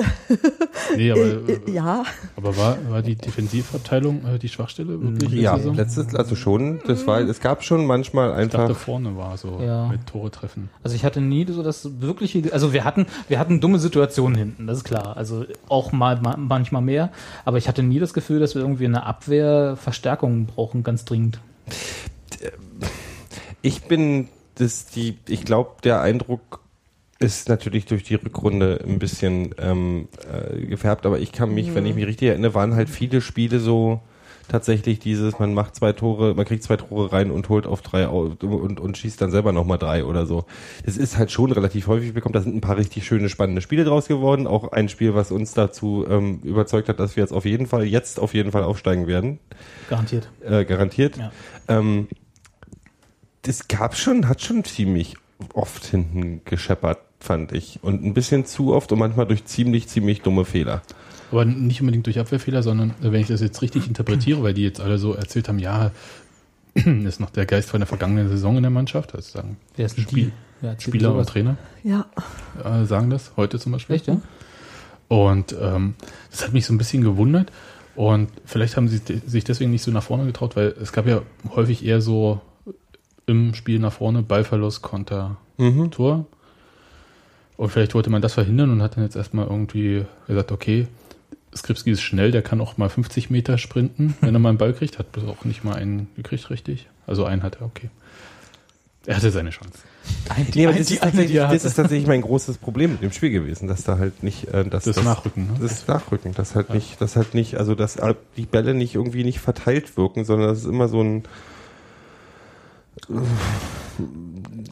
Nee, aber, Äh, äh, ja, aber war, war die Defensivabteilung äh, die Schwachstelle wirklich? Ja, letztes, also schon, das war, es gab schon manchmal Ich dachte, einfach, vorne war so Ja. mit Tore treffen. Also ich hatte nie so das wirkliche, also wir hatten, wir hatten dumme Situationen hinten, das ist klar. Also auch mal ma- manchmal mehr, aber ich hatte nie das Gefühl, dass wir irgendwie eine Abwehrverstärkung brauchen, ganz dringend. ich bin, das, die, ich glaube, der Eindruck ist natürlich durch die Rückrunde ein bisschen ähm, äh, gefärbt, aber ich kann mich, wenn ich mich richtig erinnere, waren halt viele Spiele so tatsächlich dieses, man macht zwei Tore, man kriegt zwei Tore rein und holt auf drei au- und, und schießt dann selber nochmal drei oder so. Das ist halt schon relativ häufig bekommen. Da sind ein paar richtig schöne, spannende Spiele draus geworden. Auch ein Spiel, was uns dazu ähm, überzeugt hat, dass wir jetzt auf jeden Fall, jetzt auf jeden Fall aufsteigen werden. Garantiert. Äh, garantiert. Ja. Ähm, das gab schon, hat schon ziemlich oft hinten gescheppert, fand ich. Und ein bisschen zu oft und manchmal durch ziemlich, ziemlich dumme Fehler. Aber nicht unbedingt durch Abwehrfehler, sondern äh, wenn ich das jetzt richtig interpretiere, weil die jetzt alle so erzählt haben, ja, ist noch der Geist von der vergangenen Saison in der Mannschaft, also sagen Wer ist Spiel, die? Wer Spieler oder? Trainer ja. äh, sagen das, heute zum Beispiel. Echt, ja? Und ähm, das hat mich so ein bisschen gewundert. Und vielleicht haben sie sich deswegen nicht so nach vorne getraut, weil es gab ja häufig eher so im Spiel nach vorne Ballverlust, Konter, Mhm. Tor. Und vielleicht wollte man das verhindern und hat dann jetzt erstmal irgendwie gesagt, okay, Skripski ist schnell, der kann auch mal 50 Meter sprinten, wenn er mal einen Ball kriegt. Hat auch nicht mal einen gekriegt, richtig. Also einen hat er, okay. Er hatte seine Chance. Nee, aber die- das, ist tatsächlich, das ist tatsächlich mein großes Problem mit dem Spiel gewesen, dass da halt nicht äh, dass, Das Nachrücken, ne? Das Nachrücken, dass halt nicht, dass halt nicht, also dass äh, die Bälle nicht irgendwie nicht verteilt wirken, sondern das ist immer so ein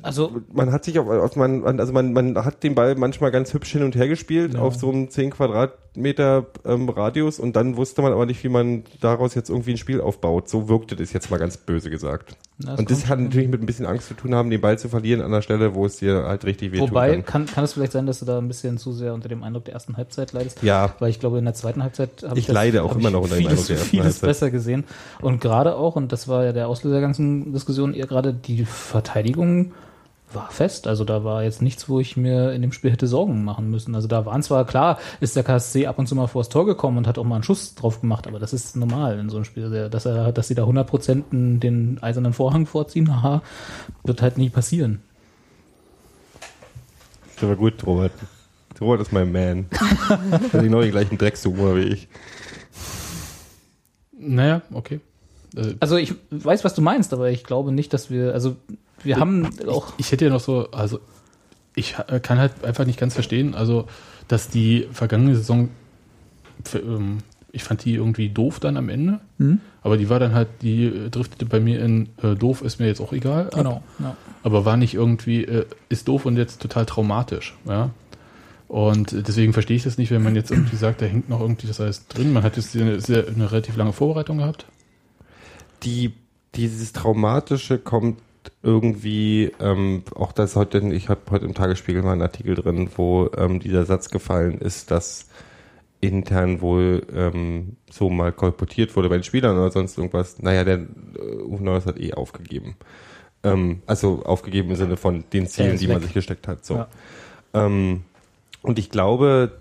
Also man hat sich auf, auf man, also man, man hat den Ball manchmal ganz hübsch hin und her gespielt auf so einem 10 Quadratmeter ähm, Radius und dann wusste man aber nicht, wie man daraus jetzt irgendwie ein Spiel aufbaut. So wirkte das jetzt mal ganz böse gesagt. Das und das hat natürlich mit ein bisschen Angst zu tun haben, den Ball zu verlieren an der Stelle, wo es dir halt richtig wehtun Wobei, kann. kann, kann es vielleicht sein, dass du da ein bisschen zu sehr unter dem Eindruck der ersten Halbzeit leidest? Ja. Weil ich glaube, in der zweiten Halbzeit habe Ich leide auch hab immer ich noch unter dem Eindruck der ersten vieles Halbzeit. besser gesehen. Und gerade auch, und das war ja der Auslöser der ganzen Diskussion, eher gerade die Verteidigung war fest. Also da war jetzt nichts, wo ich mir in dem Spiel hätte Sorgen machen müssen. Also da waren zwar, klar, ist der KSC ab und zu mal vors Tor gekommen und hat auch mal einen Schuss drauf gemacht, aber das ist normal in so einem Spiel. Dass, er, dass sie da 100% den eisernen Vorhang vorziehen, haha, wird halt nie passieren. Das war gut, Robert. Robert ist mein Man. Hat genau den gleichen Dreckshumor wie ich. Naja, okay. Äh, Also ich weiß, was du meinst, aber ich glaube nicht, dass wir, also wir haben auch, ich hätte ja noch so, also ich kann halt einfach nicht ganz verstehen, also dass die vergangene Saison, ähm, ich fand die irgendwie doof dann am Ende, Mhm. aber die war dann halt, die äh, driftete bei mir in äh, doof ist mir jetzt auch egal, ab, genau, ja. aber war nicht irgendwie, äh, ist doof und jetzt total traumatisch, ja. Und deswegen verstehe ich das nicht, wenn man jetzt irgendwie sagt, da hängt noch irgendwie das alles drin. Man hat jetzt eine, sehr, eine relativ lange Vorbereitung gehabt. die, dieses Traumatische kommt irgendwie, ähm, auch das heute, ich habe heute im Tagesspiegel mal einen Artikel drin, wo ähm, dieser Satz gefallen ist, dass intern wohl ähm, so mal kolportiert wurde bei den Spielern oder sonst irgendwas. Naja, der äh, Neuhaus hat eh aufgegeben. Ähm, also aufgegeben im Sinne von den Zielen, die man sich gesteckt hat. So. Ja. Ähm, und ich glaube,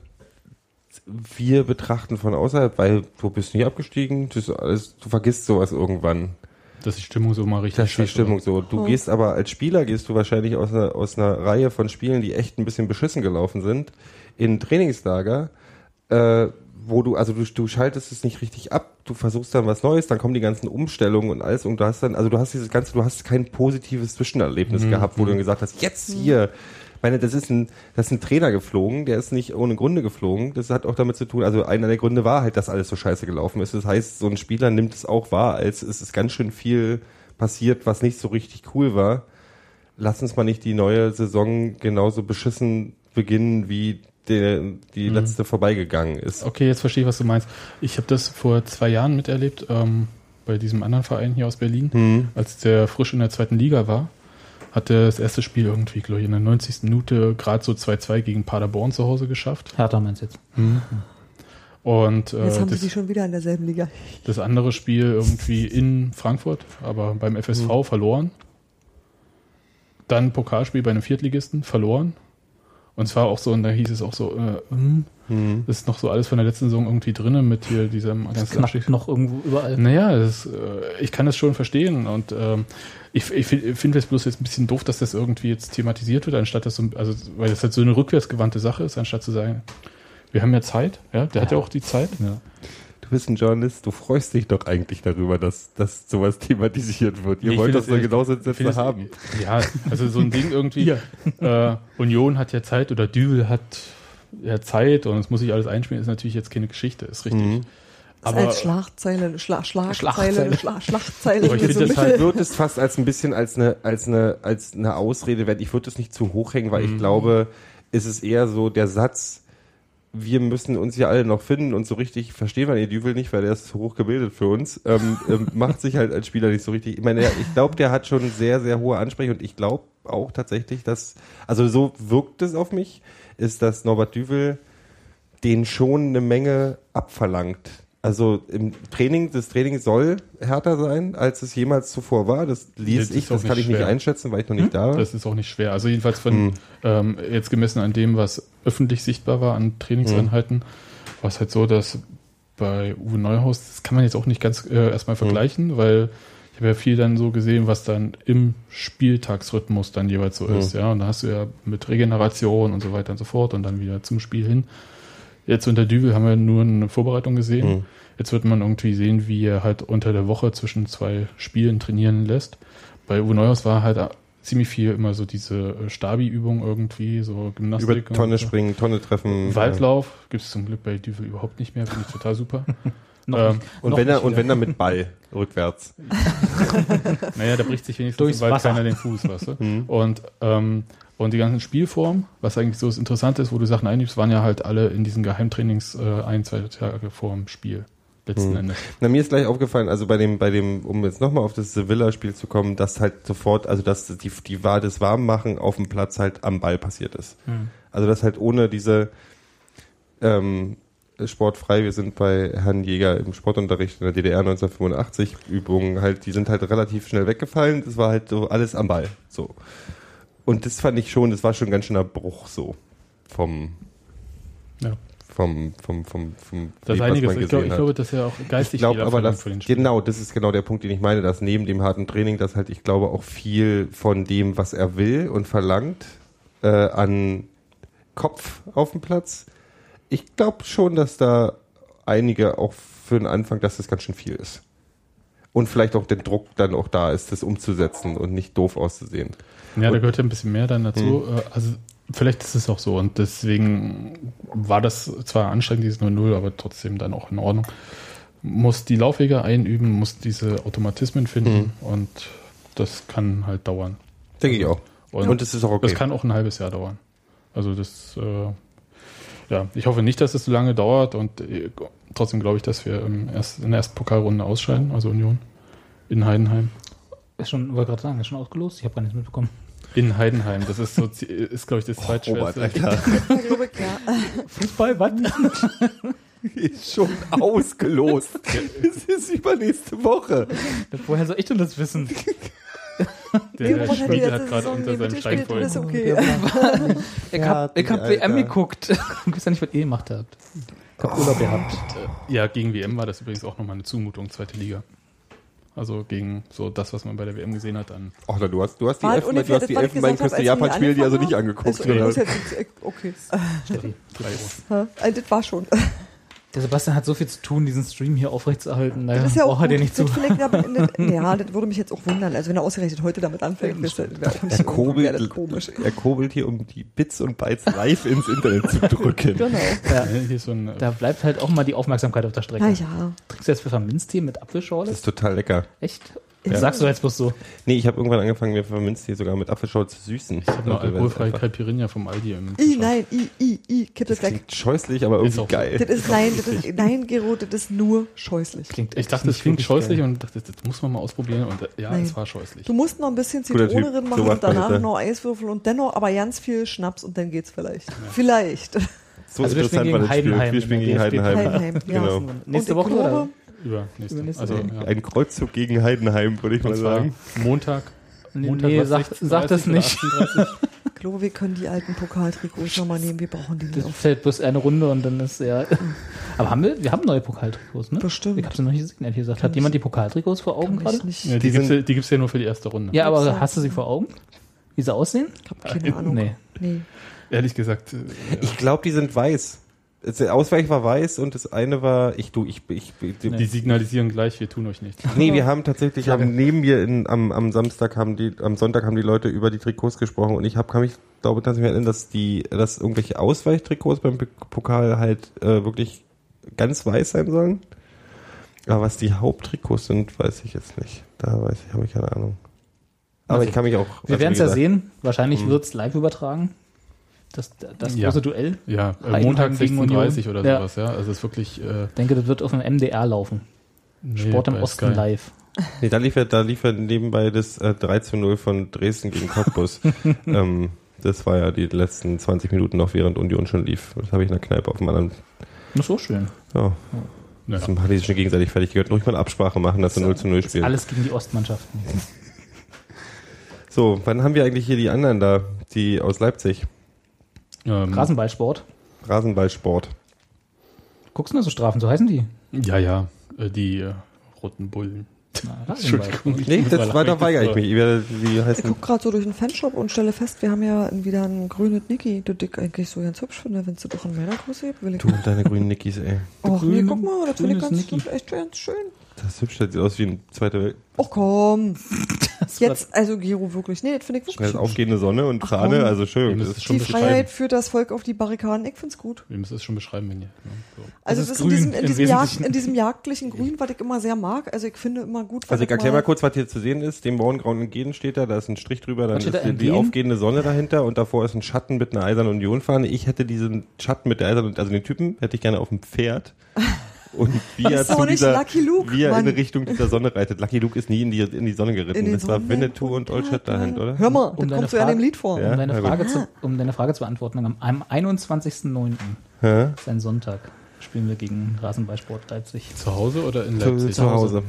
wir betrachten von außerhalb, weil du bist nicht abgestiegen, ist alles, du vergisst sowas irgendwann. Dass die Stimmung so mal richtig Das ist die Stimmung so. Du Oh. gehst aber als Spieler, gehst du wahrscheinlich aus einer, aus einer Reihe von Spielen, die echt ein bisschen beschissen gelaufen sind, in ein Trainingslager, äh, wo du, also du, du schaltest es nicht richtig ab, du versuchst dann was Neues, dann kommen die ganzen Umstellungen und alles und du hast dann, also du hast dieses ganze, du hast kein positives Zwischenerlebnis Mhm. gehabt, wo du dann gesagt hast, jetzt hier, ich meine, das ist ein, das ist ein Trainer geflogen, der ist nicht ohne Gründe geflogen. Das hat auch damit zu tun, also einer der Gründe war halt, dass alles so scheiße gelaufen ist. Das heißt, so ein Spieler nimmt es auch wahr, als es ist ganz schön viel passiert, was nicht so richtig cool war. Lass uns mal nicht die neue Saison genauso beschissen beginnen, wie der, die Mhm. letzte vorbeigegangen ist. Okay, jetzt verstehe ich, was du meinst. Ich habe das vor zwei Jahren miterlebt, ähm, bei diesem anderen Verein hier aus Berlin, Mhm. als der frisch in der zweiten Liga war. Hatte das erste Spiel irgendwie, glaube ich, in der 90. Minute gerade so 2-2 gegen Paderborn zu Hause geschafft. Hertha meinst jetzt? Mhm. Und äh, Jetzt haben das, sie schon wieder in derselben Liga. das andere Spiel irgendwie in Frankfurt, aber beim FSV Mhm. verloren. Dann Pokalspiel bei einem Viertligisten verloren. Und zwar auch so, und da hieß es auch so, äh, hm, Mhm. ist noch so alles von der letzten Saison irgendwie drinne mit hier diesem Das ganzen knackt noch irgendwo überall. Naja, das, äh, ich kann das schon verstehen und ähm, ich, ich finde find es bloß jetzt ein bisschen doof, dass das irgendwie jetzt thematisiert wird, anstatt dass so, also weil das halt so eine rückwärtsgewandte Sache ist, anstatt zu sagen, wir haben ja Zeit, ja, der hat ja auch die Zeit. Ja. Du bist ein Journalist, du freust dich doch eigentlich darüber, dass, dass sowas thematisiert wird. Ihr Ich wollt das so das- genauso Sätze haben. Ja, also so ein Ding irgendwie. äh, Union hat ja Zeit oder Düvel hat ja Zeit und es muss sich alles einspielen, ist natürlich jetzt keine Geschichte, ist richtig. Mhm. Das Aber als Schlagzeile, Schla Schlagzeile, Schlagzeile. Schla Schlagzeile. Aber ich finde so das Ich würde es fast als ein bisschen als eine, als eine, als eine Ausrede werden. Ich würde es nicht zu hoch hängen, weil ich glaube, es ist eher so der Satz, wir müssen uns ja alle noch finden und so richtig verstehen wir den Düvel nicht, weil der ist zu hoch gebildet für uns, ähm, ähm, macht sich halt als Spieler nicht so richtig. Ich meine, der- ich glaube, der hat schon sehr, sehr hohe Ansprüche und ich glaube auch tatsächlich, dass, also so wirkt es auf mich, ist, dass Norbert Düvel den schon eine Menge abverlangt. Also im Training, das Training soll härter sein, als es jemals zuvor war. Das ist ich, das kann nicht ich nicht schwer. einschätzen, weil ich noch nicht da war. Das ist auch nicht schwer. Also jedenfalls von Mhm. ähm, jetzt gemessen an dem, was öffentlich sichtbar war an Trainingseinheiten, war es halt so, dass bei Uwe Neuhaus, das kann man jetzt auch nicht ganz äh, erstmal vergleichen, weil ich habe ja viel dann so gesehen, was dann im Spieltagsrhythmus dann jeweils so Mhm. ist, ja. Und da hast du ja mit Regeneration und so weiter und so fort und dann wieder zum Spiel hin. Jetzt unter Düvel haben wir nur eine Vorbereitung gesehen. Mhm. Jetzt wird man irgendwie sehen, wie er halt unter der Woche zwischen zwei Spielen trainieren lässt. Bei Uwe Neuhaus war halt ziemlich viel immer so diese äh, Stabi-Übung irgendwie, so Gymnastik. Über Tonne so. springen, Tonne treffen. Waldlauf gibt es zum Glück bei Düvel überhaupt nicht mehr, finde ich total super. Noch ähm, nicht. Und Noch wenn er, und wenn er mit Ball rückwärts. naja, da bricht sich wenigstens Durchs im Wald Wasser. keiner den Fuß, weißt du? Mhm. Und, ähm, und die ganzen Spielformen, was eigentlich so das Interessante ist, wo du Sachen einnimmst, waren ja halt alle in diesen Geheimtrainings äh, ein, zwei Tage vor dem Spiel. Letzten Mhm. Endes. Na, mir ist gleich aufgefallen, also bei dem, bei dem, um jetzt nochmal auf das Sevilla-Spiel zu kommen, dass halt sofort, also dass die, die war das Warmmachen auf dem Platz halt am Ball passiert ist. Mhm. Also dass halt ohne diese ähm, sportfrei, wir sind bei Herrn Jäger im Sportunterricht in der DDR 1985, Übungen halt, die sind halt relativ schnell weggefallen, das war halt so alles am Ball, so. Und das fand ich schon, das war schon ein ganz schöner Bruch so vom, Ja. vom, vom, vom, vom, Das ist was einiges. Ich gesehen ich glaube, dass er auch geistig Ich glaube viel aber, Spielern. genau, das ist genau der Punkt, den ich meine, dass neben dem harten Training, dass halt, ich glaube, auch viel von dem, was er will und verlangt, äh, an Kopf auf dem Platz. Ich glaube schon, dass da einige auch für den Anfang, dass das ganz schön viel ist. Und vielleicht auch der Druck dann auch da ist, das umzusetzen und nicht doof auszusehen. Ja, da gehört ja ein bisschen mehr dann dazu. Äh, Also vielleicht ist es auch so und deswegen war das zwar anstrengend, dieses 0-0, aber trotzdem dann auch in Ordnung. Muss die Laufwege einüben, muss diese Automatismen finden und das kann halt dauern. Denke ich auch. Und, Und das ist auch okay. Das kann auch ein halbes Jahr dauern. Also das, äh, ja, ich hoffe nicht, dass es so lange dauert und äh, trotzdem glaube ich, dass wir im erst, in der ersten Pokalrunde ausscheiden, also Union, in Heidenheim. Ist schon, wollte gerade sagen, ist schon ausgelost? Ich habe gar nichts mitbekommen. In Heidenheim, das ist so, ist glaube ich das Robert, zweitschwerste. Rubik, ja. Fußball, was? ist schon ausgelost. Es ist übernächste Woche. Woher soll ich denn das wissen? Der Spiegel hat gerade unter seinem Stein voll. ist okay. Ich Ja, hab, ich hab Alter. WM geguckt. Du wisst ja nicht, was ihr gemacht habt. Ich hab Urlaub gehabt. Ja, gegen WM war das übrigens auch nochmal eine Zumutung, zweite Liga. Also gegen so das, was man bei der WM gesehen hat, dann. Ach, du hast, du hast die, War halt Elfen, du hast die ich wir Elfenbeinküste-Japan-Spiele, die also nicht angeguckt. Also, jetzt, okay. Hä? Also, das war schon. Der Sebastian hat so viel zu tun, diesen Stream hier aufrechtzuerhalten. Da Das ist ja auch braucht er dir gut. nicht zu. Ja, das würde mich jetzt auch wundern. Also wenn er ausgerechnet heute damit anfängt, das Er das komisch. er kurbelt hier, um die Bits und Bytes live ins Internet zu drücken. Genau. Ja. Hier ist so ein, Da bleibt halt auch mal die Aufmerksamkeit auf der Strecke. Na ja. Trinkst du jetzt Pfefferminztee mit Apfelschorle? Das ist total lecker. Echt? Ja. Sagst du jetzt bloß so? Nee, ich habe irgendwann angefangen, mir Pfefferminztee sogar mit Apfelschorle zu süßen. ich habe noch alkoholfreie Caipirinha vom Aldi im I, nein, I, I, I, kipp das Das weg. klingt scheußlich, aber irgendwie Ist geil. Das ist, nein, das ist, nein, Gero, das ist nur scheußlich. Klingt Ich dachte, das klingt scheußlich geil. und dachte, das muss man mal ausprobieren. Und äh, ja, Nein. es war scheußlich. Du musst noch ein bisschen Zitrone drin machen und danach ja. noch Eiswürfel und dennoch aber ganz viel Schnaps und dann geht's vielleicht. Vielleicht. So Also wir spielen interessant war gegen das Spiel. Heidenheim Wir spielen in gegen. Heidenheim. Heidenheim, ja. Genau. Nächste Woche oder? Glaube, Über nächste. Übernächste also, ja. Ein Kreuzzug gegen Heidenheim, würde ich mal Und zwar sagen. Montag. Nee, Montag nee was, sag, 16:30 sag das nicht. 18:30? ich glaube, wir können die alten Pokaltrikots nochmal nehmen. Wir brauchen die nicht Das fällt bloß eine Runde und dann ist ja. Aber haben wir, wir haben neue Pokaltrikots, ne? Bestimmt. Ich habe sie noch nicht gesehen, ehrlich gesagt. Hat jemand die Pokaltrikots vor Augen Kann ich gerade? nicht. Ja, die Die gibt's sind- ja- die gibt es ja nur für die erste Runde. Ja, aber hast du sie vor Augen? Wie sie aussehen? Ich habe keine Ahnung. Nee. Nee. Ehrlich gesagt, äh, Ich glaube, die sind weiß. Das- Der Ausweich war weiß und das eine war, ich du, ich, ich, ich die signalisieren gleich, wir tun euch nichts. Nee, wir haben tatsächlich, haben neben mir in, am, am Samstag haben die, am Sonntag haben die Leute über die Trikots gesprochen und ich habe, kann mich, glaube ich, tatsächlich erinnern, dass die, dass irgendwelche Ausweichtrikots beim Pokal halt äh, wirklich ganz weiß sein sollen. Aber was die Haupttrikots sind, weiß ich jetzt nicht. Da weiß ich, habe ich keine Ahnung. Aber Also, ich kann mich auch. Wir also werden es ja sehen. Wahrscheinlich Mhm. wird's live übertragen. Das, das Ja. große Duell. Ja, äh, Heidenheim Montag gegen 16.30 Union. oder Ja. sowas, ja. Also es ist wirklich äh, Ich denke, das wird auf dem MDR laufen. nee, Sport im Osten Sky. live. Nee, da lief ja, da lief ja nebenbei das äh, 3 zu 0 von Dresden gegen Cottbus. ähm, das war ja die letzten 20 Minuten noch, während Union schon lief. Das habe ich in der Kneipe auf dem anderen. Das ist so schön. Ja. Ja. Das haben die sich schon gegenseitig fertig gehört. Ruhig mal eine Absprache machen, dass wir 0 zu 0 Das ist spielen. alles gegen die Ostmannschaften. So, wann haben wir eigentlich hier die anderen da? Die aus Leipzig. Ähm, Rasenballsport. Rasenballsport. Guckst du nur so Strafen, so heißen die? Ja, ja, äh, die äh, roten Bullen. Na, Entschuldigung. ich Nee, das lachen. weigere ich mich. Ich Ich gucke gerade so durch den Fanshop und stelle fest, wir haben ja wieder ein grünes Niki, das ich eigentlich so ganz hübsch finde, wenn es doch gibt. Will ich du und deine grünen Nickis, ey. Ach nee, guck mal, das finde ich ganz, echt ganz schön. Das ist hübsch, das sieht aus wie ein zweiter Welt. Ach komm. Jetzt, also Giro wirklich. Nee, das finde ich wirklich Das ist hübsch. aufgehende Sonne und komm. also schön. Das es ist schon Die. Freiheit führt das Volk auf die Barrikaden. Ich find's gut. Wir müssen es schon beschreiben, wenn ihr. Ja, so. Also ist das ist in grün diesem, in, im diesem Jagd, Wesentlichen. in diesem jagdlichen Grün, was ich immer sehr mag. Also ich finde immer gut, was Also ich erkläre mal kurz, was hier zu sehen ist. Dem Morgengrauen entgegen steht da, da ist ein Strich drüber, dann ist da, die, aufgehende Sonne dahinter und davor ist ein Schatten mit einer Eisernen Union-Fahne. Ich hätte diesen Schatten mit der Eisernen, also den Typen hätte ich gerne auf dem Pferd. Und wie er zu nicht dieser, Lucky Luke, wie er in. Richtung dieser Sonne reitet. Lucky Luke ist nie in die, in die Sonne geritten. das war Sonnen- Winnetou und Old Shatterhand, oder? Hör mal, Um das kommt so ja in dem Lied vor. Ja. Um, deine. Frage zu, um deine Frage zu beantworten, am, am 21.09. Hä? ist ein Sonntag. Spielen wir gegen Rasenballsport Leipzig. Zu Hause oder in Zu, Leipzig? zu Hause.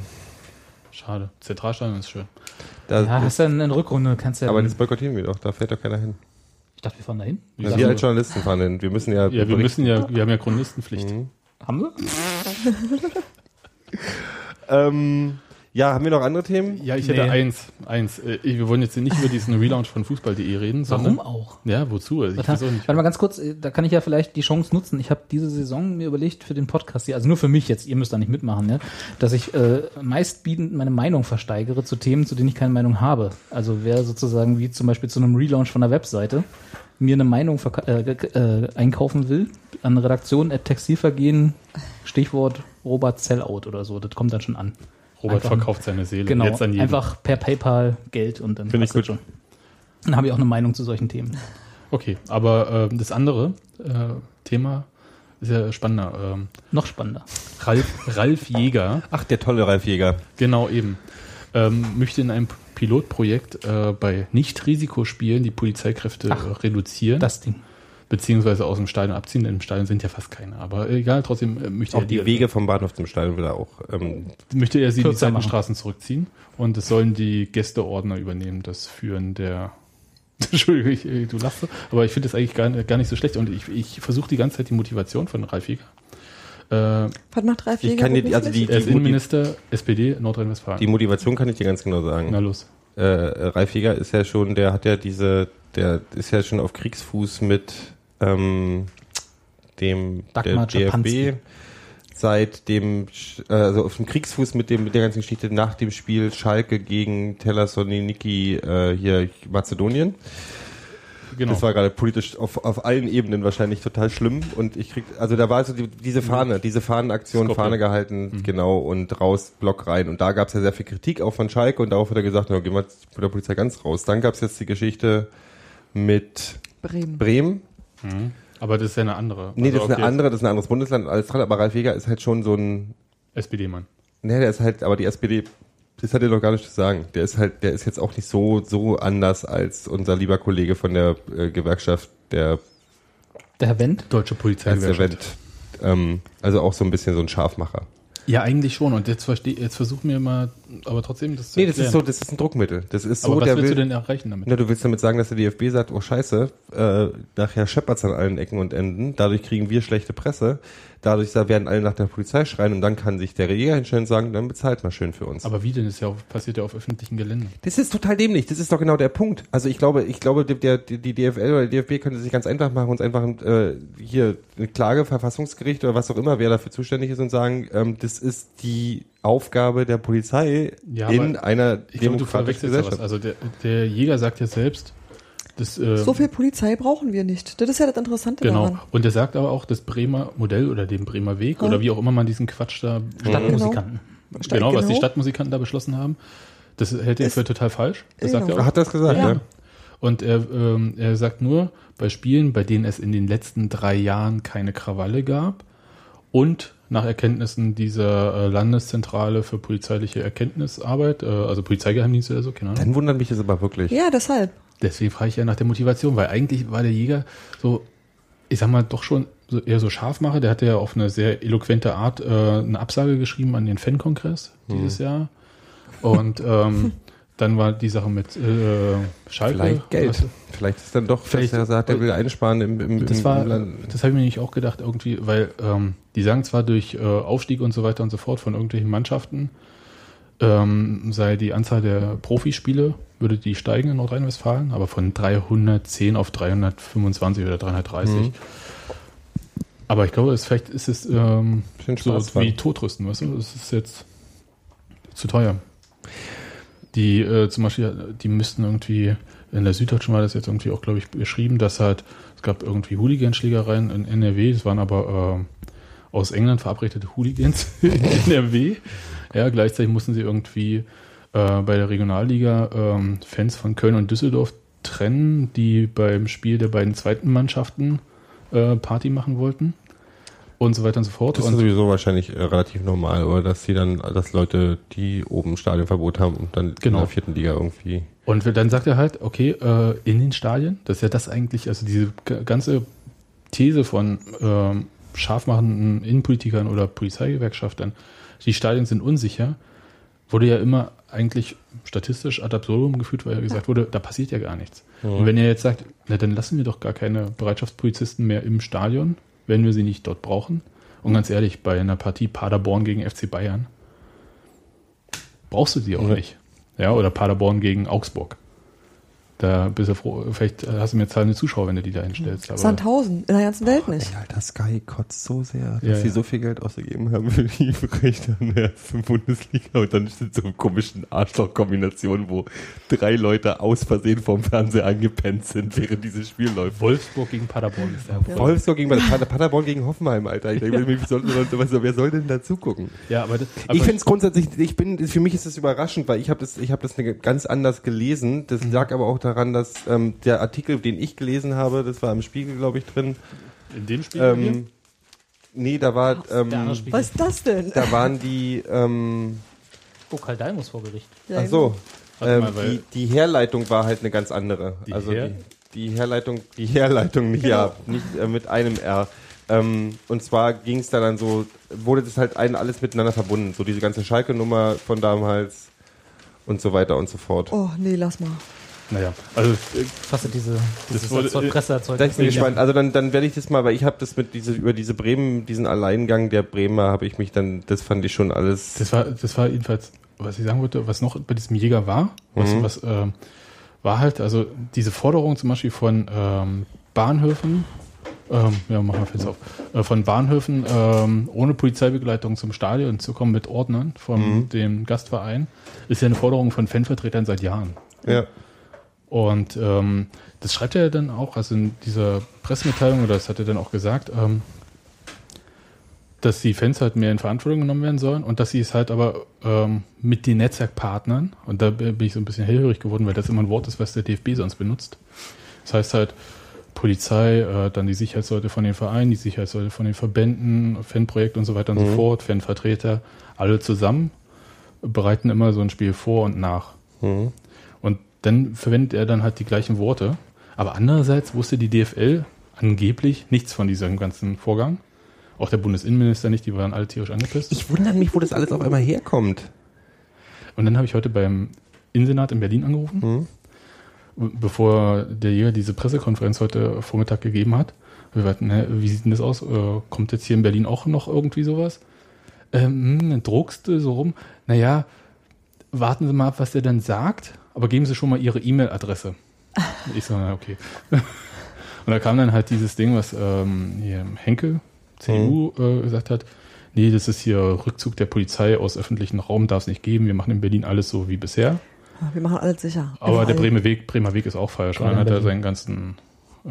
Schade. Zentralstadion ist schön. Da, Ja, hast du eine Rückrunde, kannst ja. aber das boykottieren wir doch, da fährt doch keiner hin. ich dachte, wir fahren dahin. Wie Ja, wir als Journalisten fahren hin. Wir müssen ja. Ja, wir müssen ja, wir haben ja Chronistenpflicht. Mhm. Haben wir? Ähm, ja, haben wir noch andere Themen? Ja, ich hätte Nee. eins. Eins. Äh, Wir wollen jetzt nicht über diesen Relaunch von Fußball.de reden, sondern. Warum auch? Ja, wozu? Also ich Warte, weiß auch nicht. warte mal ganz kurz, äh, da kann ich ja vielleicht die Chance nutzen. Ich habe diese Saison mir überlegt für den Podcast hier, also nur für mich jetzt, ihr müsst da nicht mitmachen, ja, dass ich äh, meistbietend meine Meinung versteigere zu Themen, zu denen ich keine Meinung habe. Also wer sozusagen wie zum Beispiel zu einem Relaunch von einer Webseite mir eine Meinung äh, äh, einkaufen will, an Redaktion at Textilvergehen, Stichwort Robert Sellout oder so, das kommt dann schon an. Robert einfach- verkauft seine Seele. Genau, Jetzt an jeden. einfach per PayPal Geld und dann Finde ich passt das gut. schon. Dann habe ich auch eine Meinung zu solchen Themen. Okay, aber äh, das andere äh, Thema ist ja spannender. Ähm, Noch spannender. Ralf, Ralf Jäger, Ach, der tolle Ralf Jäger. genau eben, ähm, möchte in einem Pilotprojekt äh, bei Nicht-Risikospielen die Polizeikräfte Ach, reduzieren, Das Ding. beziehungsweise aus dem Stadion abziehen. Im Stadion sind ja fast keine, aber egal, trotzdem äh, möchte Auch er die Wege vom Bahnhof zum Stadion will er auch. Ähm, möchte er sie in die. Seitenstraßen zurückziehen und es sollen die Gästeordner übernehmen, das Führen der Entschuldigung, ich, äh, du lachst, so, aber ich finde das eigentlich gar, gar nicht so schlecht und ich, ich versuche die ganze Zeit die Motivation von Ralf Jäger Äh, Was macht Ralf Ich Jäger kann dir, also die, er ist die, die, Innenminister SPD Nordrhein-Westfalen. die Motivation kann ich dir ganz genau sagen. Na los. äh, Ralf Jäger ist ja schon, der hat ja diese, der ist ja schon auf Kriegsfuß mit ähm, dem Dagmar der. DFB seit dem, äh, also auf dem Kriegsfuß mit dem mit der ganzen Geschichte nach dem Spiel Schalke gegen Telasoniki äh, hier Mazedonien. Genau. Das war gerade politisch auf, auf allen Ebenen wahrscheinlich total schlimm und ich krieg, also da war so die, diese Fahne, diese Fahnenaktion, Skopje. Fahne gehalten, genau, und raus, Block rein. Und da gab es ja sehr viel Kritik auch von Schalke und darauf hat er gesagt, na, gehen wir mit der Polizei ganz raus. Dann gab es jetzt die Geschichte mit Bremen. Bremen. Mhm. Aber das ist ja eine andere. Nee, Also das ist eine andere, das ist ein anderes Bundesland als dran, aber Ralf Jäger ist halt schon so ein, SPD-Mann. nee, der ist halt, aber die SPD, das hat er doch gar nicht zu sagen. Der ist halt, der ist jetzt auch nicht so, so anders als unser lieber Kollege von der äh, Gewerkschaft, der Der Herr Wendt? Deutsche als Polizeigewerkschaft. Event. Ähm, also auch so ein bisschen so ein Scharfmacher. Ja, eigentlich schon. Und jetzt verstehe, jetzt versuch mir mal, aber trotzdem das zu Nee, das ist so, das ist ein Druckmittel. Das ist so, aber was der willst will, du denn erreichen damit? Na, du willst damit sagen, dass der DFB sagt, oh scheiße, äh, nachher scheppert's an allen Ecken und Enden, dadurch kriegen wir schlechte Presse, dadurch da werden alle nach der Polizei schreien und dann kann sich der Jäger hinstellen und sagen, dann bezahlt mal schön für uns. Aber wie denn? Das ist ja auf, passiert ja auf öffentlichen Gelände. Das ist total dämlich. Das ist doch genau der Punkt. Also ich glaube, ich glaube, der, die, die DFL oder die DFB könnte sich ganz einfach machen und einfach äh, hier eine Klage, Verfassungsgericht oder was auch immer, wer dafür zuständig ist und sagen, ähm, das ist die Aufgabe der Polizei Ja, in einer Ich glaube, du demokratischen verwechselst ja Gesellschaft. was. Also der, der Jäger sagt ja selbst, das, äh, So viel Polizei brauchen wir nicht. Das ist ja das Interessante Genau. daran. Und er sagt aber auch, das Bremer Modell oder den Bremer Weg Ja. oder wie auch immer man diesen Quatsch da Stadtmusikanten. Stadt- genau, was die genau. Stadtmusikanten da beschlossen haben, das hält er Ist- für total falsch. Das Genau. sagt er auch. Hat das gesagt, ja. Und er, ähm, er sagt nur, bei Spielen, bei denen es in den letzten drei Jahren keine Krawalle gab und nach Erkenntnissen dieser äh, Landeszentrale für polizeiliche Erkenntnisarbeit, äh, also Polizeigeheimdienste oder so, keine Ahnung. Dann wundert mich das aber wirklich. Ja, deshalb. Deswegen frage ich ja nach der Motivation, weil eigentlich war der Jäger so, ich sag mal, doch schon eher so Scharfmacher. Der hatte ja auf eine sehr eloquente Art äh, eine Absage geschrieben an den Fan-Kongress dieses Jahr. Und ähm, dann war die Sache mit äh, Schalke. Vielleicht Geld. Also, Vielleicht ist dann doch, Vielleicht- dass er sagt, er will einsparen im, im, das im, war, Land. das habe ich mir nämlich auch gedacht irgendwie, weil ähm, die sagen zwar durch äh, Aufstieg und so weiter und so fort von irgendwelchen Mannschaften ähm, sei die Anzahl der Profispiele würde die steigen in Nordrhein-Westfalen, aber von 310 auf 325 oder 330. Mhm. Aber ich glaube, es, vielleicht ist es ähm, so wie Totrüsten, weißt du? Es ist jetzt zu teuer. Die äh, zum Beispiel, die müssten irgendwie, in der Süddeutschen war das jetzt irgendwie auch, glaube ich, beschrieben, dass halt, es gab irgendwie Hooliganschlägereien in NRW, das waren aber äh, aus England verabredete Hooligans in NRW. Ja, gleichzeitig mussten sie irgendwie äh, bei der Regionalliga ähm, Fans von Köln und Düsseldorf trennen, die beim Spiel der beiden zweiten Mannschaften äh, Party machen wollten. Und so weiter und so fort. Das ist und sowieso wahrscheinlich äh, relativ normal, oder dass die dann, dass Leute, die oben Stadionverbot haben und dann Genau. in der vierten Liga irgendwie. Und dann sagt er halt, okay, äh, in den Stadien, das ist ja das eigentlich, also diese ganze These von ähm, scharfmachenden Innenpolitikern oder Polizeigewerkschaftern, die Stadien sind unsicher, wurde ja immer eigentlich statistisch ad absurdum geführt, weil ja gesagt wurde, da passiert ja gar nichts. Und wenn ihr jetzt sagt, na dann lassen wir doch gar keine Bereitschaftspolizisten mehr im Stadion, wenn wir sie nicht dort brauchen. Und ganz ehrlich, bei einer Partie Paderborn gegen FC Bayern brauchst du die auch Ja. nicht. Ja, oder Paderborn gegen Augsburg. Da bist du froh, vielleicht hast du mehr zahlende Zuschauer, wenn du die da hinstellst. Aber Sandhausen, in der ganzen Welt nicht. Ey, Alter, Sky kotzt so sehr, dass Ja, sie ja. so viel Geld ausgegeben haben für die Rechte in der ersten Bundesliga und dann sind so komischen Arschloch-Kombinationen, wo drei Leute aus Versehen vorm Fernseher angepennt sind, während dieses Spiel läuft. Wolfsburg gegen Paderborn ist der Ja. Wolfsburg gegen Pader- Paderborn gegen Hoffenheim, Alter. Ich denke, mir, wie soll, was, wer soll denn da zugucken? Ja, aber, das, aber ich finde es grundsätzlich, ich bin, für mich ist es überraschend, weil ich habe das, ich habe das eine- ganz anders gelesen. Das lag aber auch daran, dass ähm, der Artikel, den ich gelesen habe, das war im Spiegel, glaube ich, drin. in dem Spiel hier? Ähm, nee, da war, ähm, andere Spiegel. Was ist das denn? da waren die, ähm, Oh, Karl Dahl muss vor Gericht. Ach so, ähm, mal, die, die Herleitung war halt eine ganz andere. Die also Her- die, die Herleitung, die Herleitung, nicht, ja, nicht äh, mit einem R. Ähm, und zwar ging es da dann so, wurde das halt ein, alles miteinander verbunden. So diese ganze Schalke-Nummer von damals und so weiter und so fort. Oh, nee, lass mal. Naja, also äh, Fasse diese, dieses wurde- Erzeug- Presseerzeugnis. Da ich bin nicht. gespannt. Also dann, dann werde ich das mal, weil ich habe das mit diese über diese Bremen, diesen Alleingang der Bremer, habe ich mich dann, das fand ich schon alles. Das war, das war jedenfalls, was ich sagen wollte, was noch bei diesem Jäger war, was, Mhm. was ähm, war halt, also diese Forderung zum Beispiel von ähm, Bahnhöfen, ähm, ja, machen wir Fenster auf, äh, von Bahnhöfen ähm, ohne Polizeibegleitung zum Stadion zu kommen mit Ordnern von Mhm. dem Gastverein, ist ja eine Forderung von Fanvertretern seit Jahren. Ja. Und ähm, das schreibt er dann auch, also in dieser Pressemitteilung, oder das hat er dann auch gesagt, ähm, dass die Fans halt mehr in Verantwortung genommen werden sollen und dass sie es halt aber ähm, mit den Netzwerkpartnern, und da bin ich so ein bisschen hellhörig geworden, weil das immer ein Wort ist, was der DFB sonst benutzt. Das heißt halt Polizei, äh, dann die Sicherheitsleute von den Vereinen, die Sicherheitsleute von den Verbänden, Fanprojekt und so weiter und so Mhm. fort, Fanvertreter, alle zusammen bereiten immer so ein Spiel vor und nach. Mhm. Dann verwendet er dann halt die gleichen Worte. Aber andererseits wusste die DFL angeblich nichts von diesem ganzen Vorgang. Auch der Bundesinnenminister nicht, die waren alle tierisch angepisst. Ich wundere mich, wo das alles auf einmal herkommt. Und dann habe ich heute beim Innensenat in Berlin angerufen, bevor der Jäger diese Pressekonferenz heute Vormittag gegeben hat. Wir warten, hä, wie sieht denn das aus? Äh, kommt jetzt hier in Berlin auch noch irgendwie sowas? Ähm, hm, dann druckst du so rum. Naja, warten Sie mal ab, was der dann sagt, aber geben Sie schon mal Ihre E-Mail-Adresse. Ich so, na okay. Und da kam dann halt dieses Ding, was ähm, hier Henkel, CDU, äh, gesagt hat, nee, das ist hier Rückzug der Polizei aus öffentlichen Raum, darf es nicht geben. Wir machen in Berlin alles so wie bisher. Wir machen alles sicher. Aber der. Bremer Weg, Bremer Weg ist auch falsch. Hat er seinen ganzen äh,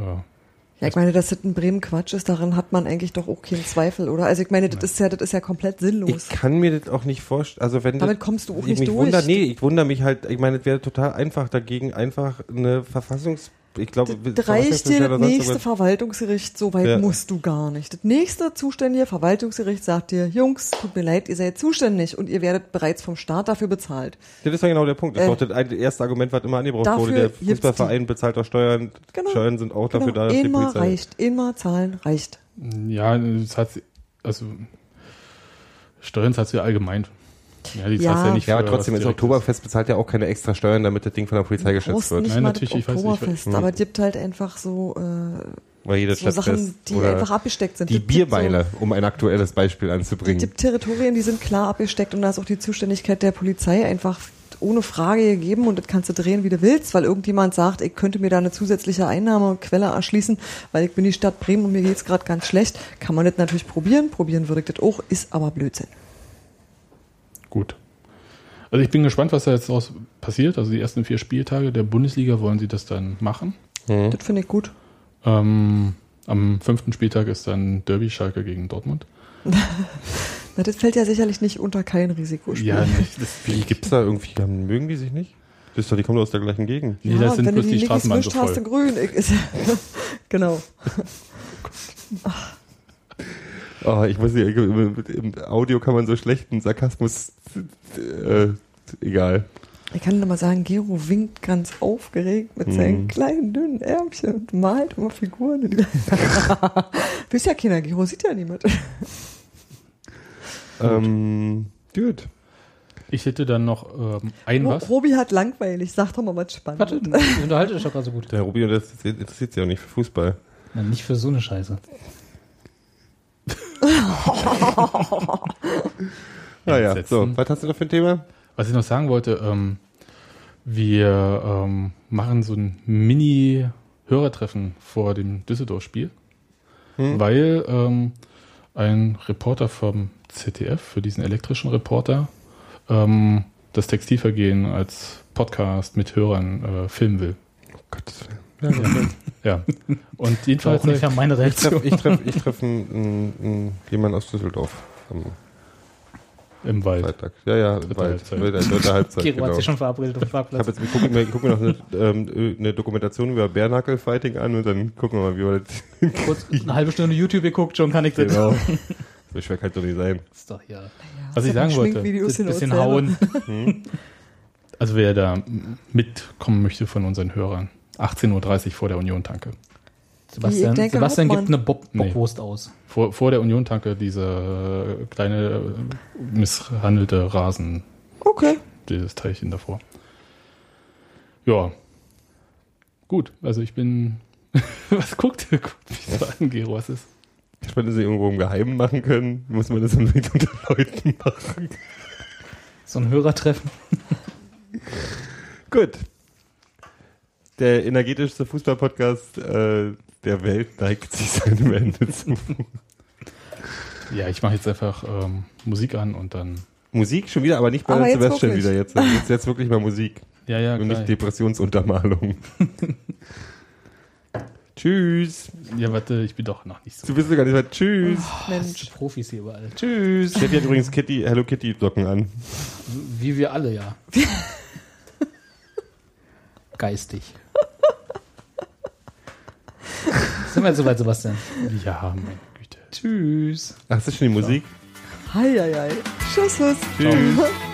Ja, ich meine, dass das in Bremen Quatsch ist, daran hat man eigentlich doch auch keinen Zweifel, oder? Also ich meine, das ist ja, das ist ja komplett sinnlos. Ich kann mir das auch nicht vorstellen. Also wenn Damit das, kommst du auch ich nicht mich durch. Wunder, nee, ich wundere mich halt, ich meine, es wäre total einfach dagegen, einfach eine Verfassungs... Ich glaube, Das reicht dir das nächste Verwaltungsgericht, so weit Ja. musst du gar nicht. Das nächste zuständige Verwaltungsgericht sagt dir, Jungs, tut mir leid, ihr seid zuständig und ihr werdet bereits vom Staat dafür bezahlt. Das ist ja genau der Punkt. Das Äh, ist doch das erste Argument, was immer angebracht wurde. Der Fußballverein bezahlt auch Steuern. Genau. Steuern sind auch dafür da, dass die immer Polizei... reicht, immer zahlen reicht. Ja, das hat sie, also Steuern zahlt sie allgemein. Ja, die Ja. ja nicht Ja, aber trotzdem ist direkt Oktoberfest bezahlt ja auch keine extra Steuern, damit das Ding von der Polizei Du geschätzt wird. nicht Nein, mal natürlich, das ich weiß nicht, Oktoberfest, hm. aber es gibt halt einfach so, äh, Weil jedes so Sachen, die oder einfach abgesteckt sind. Die Es Bierbeile, um ein aktuelles Beispiel Es anzubringen. gibt Territorien, die sind klar abgesteckt und da ist auch die Zuständigkeit der Polizei einfach ohne Frage gegeben und das kannst du drehen, wie du willst, weil irgendjemand sagt, ich könnte mir da eine zusätzliche Einnahmequelle erschließen, weil ich bin die Stadt Bremen und mir geht's gerade ganz schlecht. Kann man das natürlich probieren, probieren würde ich das auch, ist aber Blödsinn. Gut. Also ich bin gespannt, was da jetzt daraus passiert. Also die ersten vier Spieltage der Bundesliga wollen sie das dann machen. Mhm. Das finde ich gut. Ähm, am fünften Spieltag ist dann Derby Schalke gegen Dortmund. Na, das fällt ja sicherlich nicht unter kein Risikospiel. Ja, nicht, das, Wie gibt's da irgendwie, mögen die sich nicht? Das doch, die kommen doch aus der gleichen Gegend. nee, das sind wenn du bloß die die Nickys Straßenbahnen so mischt, hast du voll. grün. Ich, ist, genau. Oh, ich weiß nicht, im, im Audio kann man so schlechten Sarkasmus, äh, egal. Ich kann nur mal sagen, Gero winkt ganz aufgeregt mit seinen Mhm. kleinen, dünnen Ärmchen und malt immer Figuren. du bist ja keiner, Gero sieht ja niemand. Ähm, gut. Ich hätte dann noch ähm, ein was. Robi hat langweilig, sag doch mal was Warte, Spannendes. du unterhalte dich doch gerade so gut. Der das interessiert sich auch nicht für Fußball. Na, nicht für so eine Scheiße. Naja, so, was hast du noch für ein Thema? Was ich noch sagen wollte, ähm, wir ähm, machen so ein Mini-Hörertreffen vor dem Düsseldorf-Spiel, Hm. weil ähm, ein Reporter vom ZDF, für diesen elektrischen Reporter, ähm, das Textilvergehen als Podcast mit Hörern äh, filmen will. Gottes Willen. Ja. Und Das war jedenfalls auch ungefähr meine Ich Reaktion. treffe ich treff, ich treff jemanden aus Düsseldorf am im Wald. Freitag. Ja, ja, Dritte Wald. Halbzeit. Dritte, dritte Halbzeit, Gero hat genau. sich schon verabredet auf dem Ich jetzt, wir gucken, wir gucken noch eine, ähm, eine Dokumentation über Bärnackel-Fighting an und dann gucken wir mal, wie wir das Kurz eine halbe Stunde YouTube geguckt, schon kann ich das. genau. So schwer kann es doch nicht sein. Ist doch ja. Was ich sagen wollte, Ein hin bisschen und hauen. also wer da mitkommen möchte von unseren Hörern, 18.30 Uhr vor der Union-Tanke. Sebastian, denke, Sebastian gibt eine Bob Nee. Bockwurst aus. Vor, vor der Union-Tanke diese äh, kleine äh, misshandelte Rasen, Okay. dieses Teilchen davor. Ja, gut. Also ich bin. was guckt ihr? Guckt mich so an, Gero, was ist? Ich hätte das irgendwo im Geheimen machen können. Muss man das unbedingt unter Leuten machen. So ein Hörertreffen. Gut. Der energetischste Fußball-Podcast äh, der Welt neigt sich seinem Ende zu. Ja, ich mache jetzt einfach ähm, Musik an und dann. Musik schon wieder, aber nicht bei Aber jetzt Sebastian wirklich. wieder jetzt. Jetzt, jetzt wirklich mal Musik. Ja, ja, Und klar. nicht Depressionsuntermalung. Tschüss. Ja, warte, ich bin doch noch nicht so. Du bist sogar nicht mehr. Tschüss. Mensch. Profis hier überall. Tschüss. Steffi hat übrigens Kitty, Hello Kitty Socken an. Wie wir alle, ja. Geistig. Sind wir jetzt soweit, Sebastian? Ja, meine Güte. Tschüss. Ach, ist das schon die Musik? Hei, hei, hei. Tschüss. tschüss. Tschüss.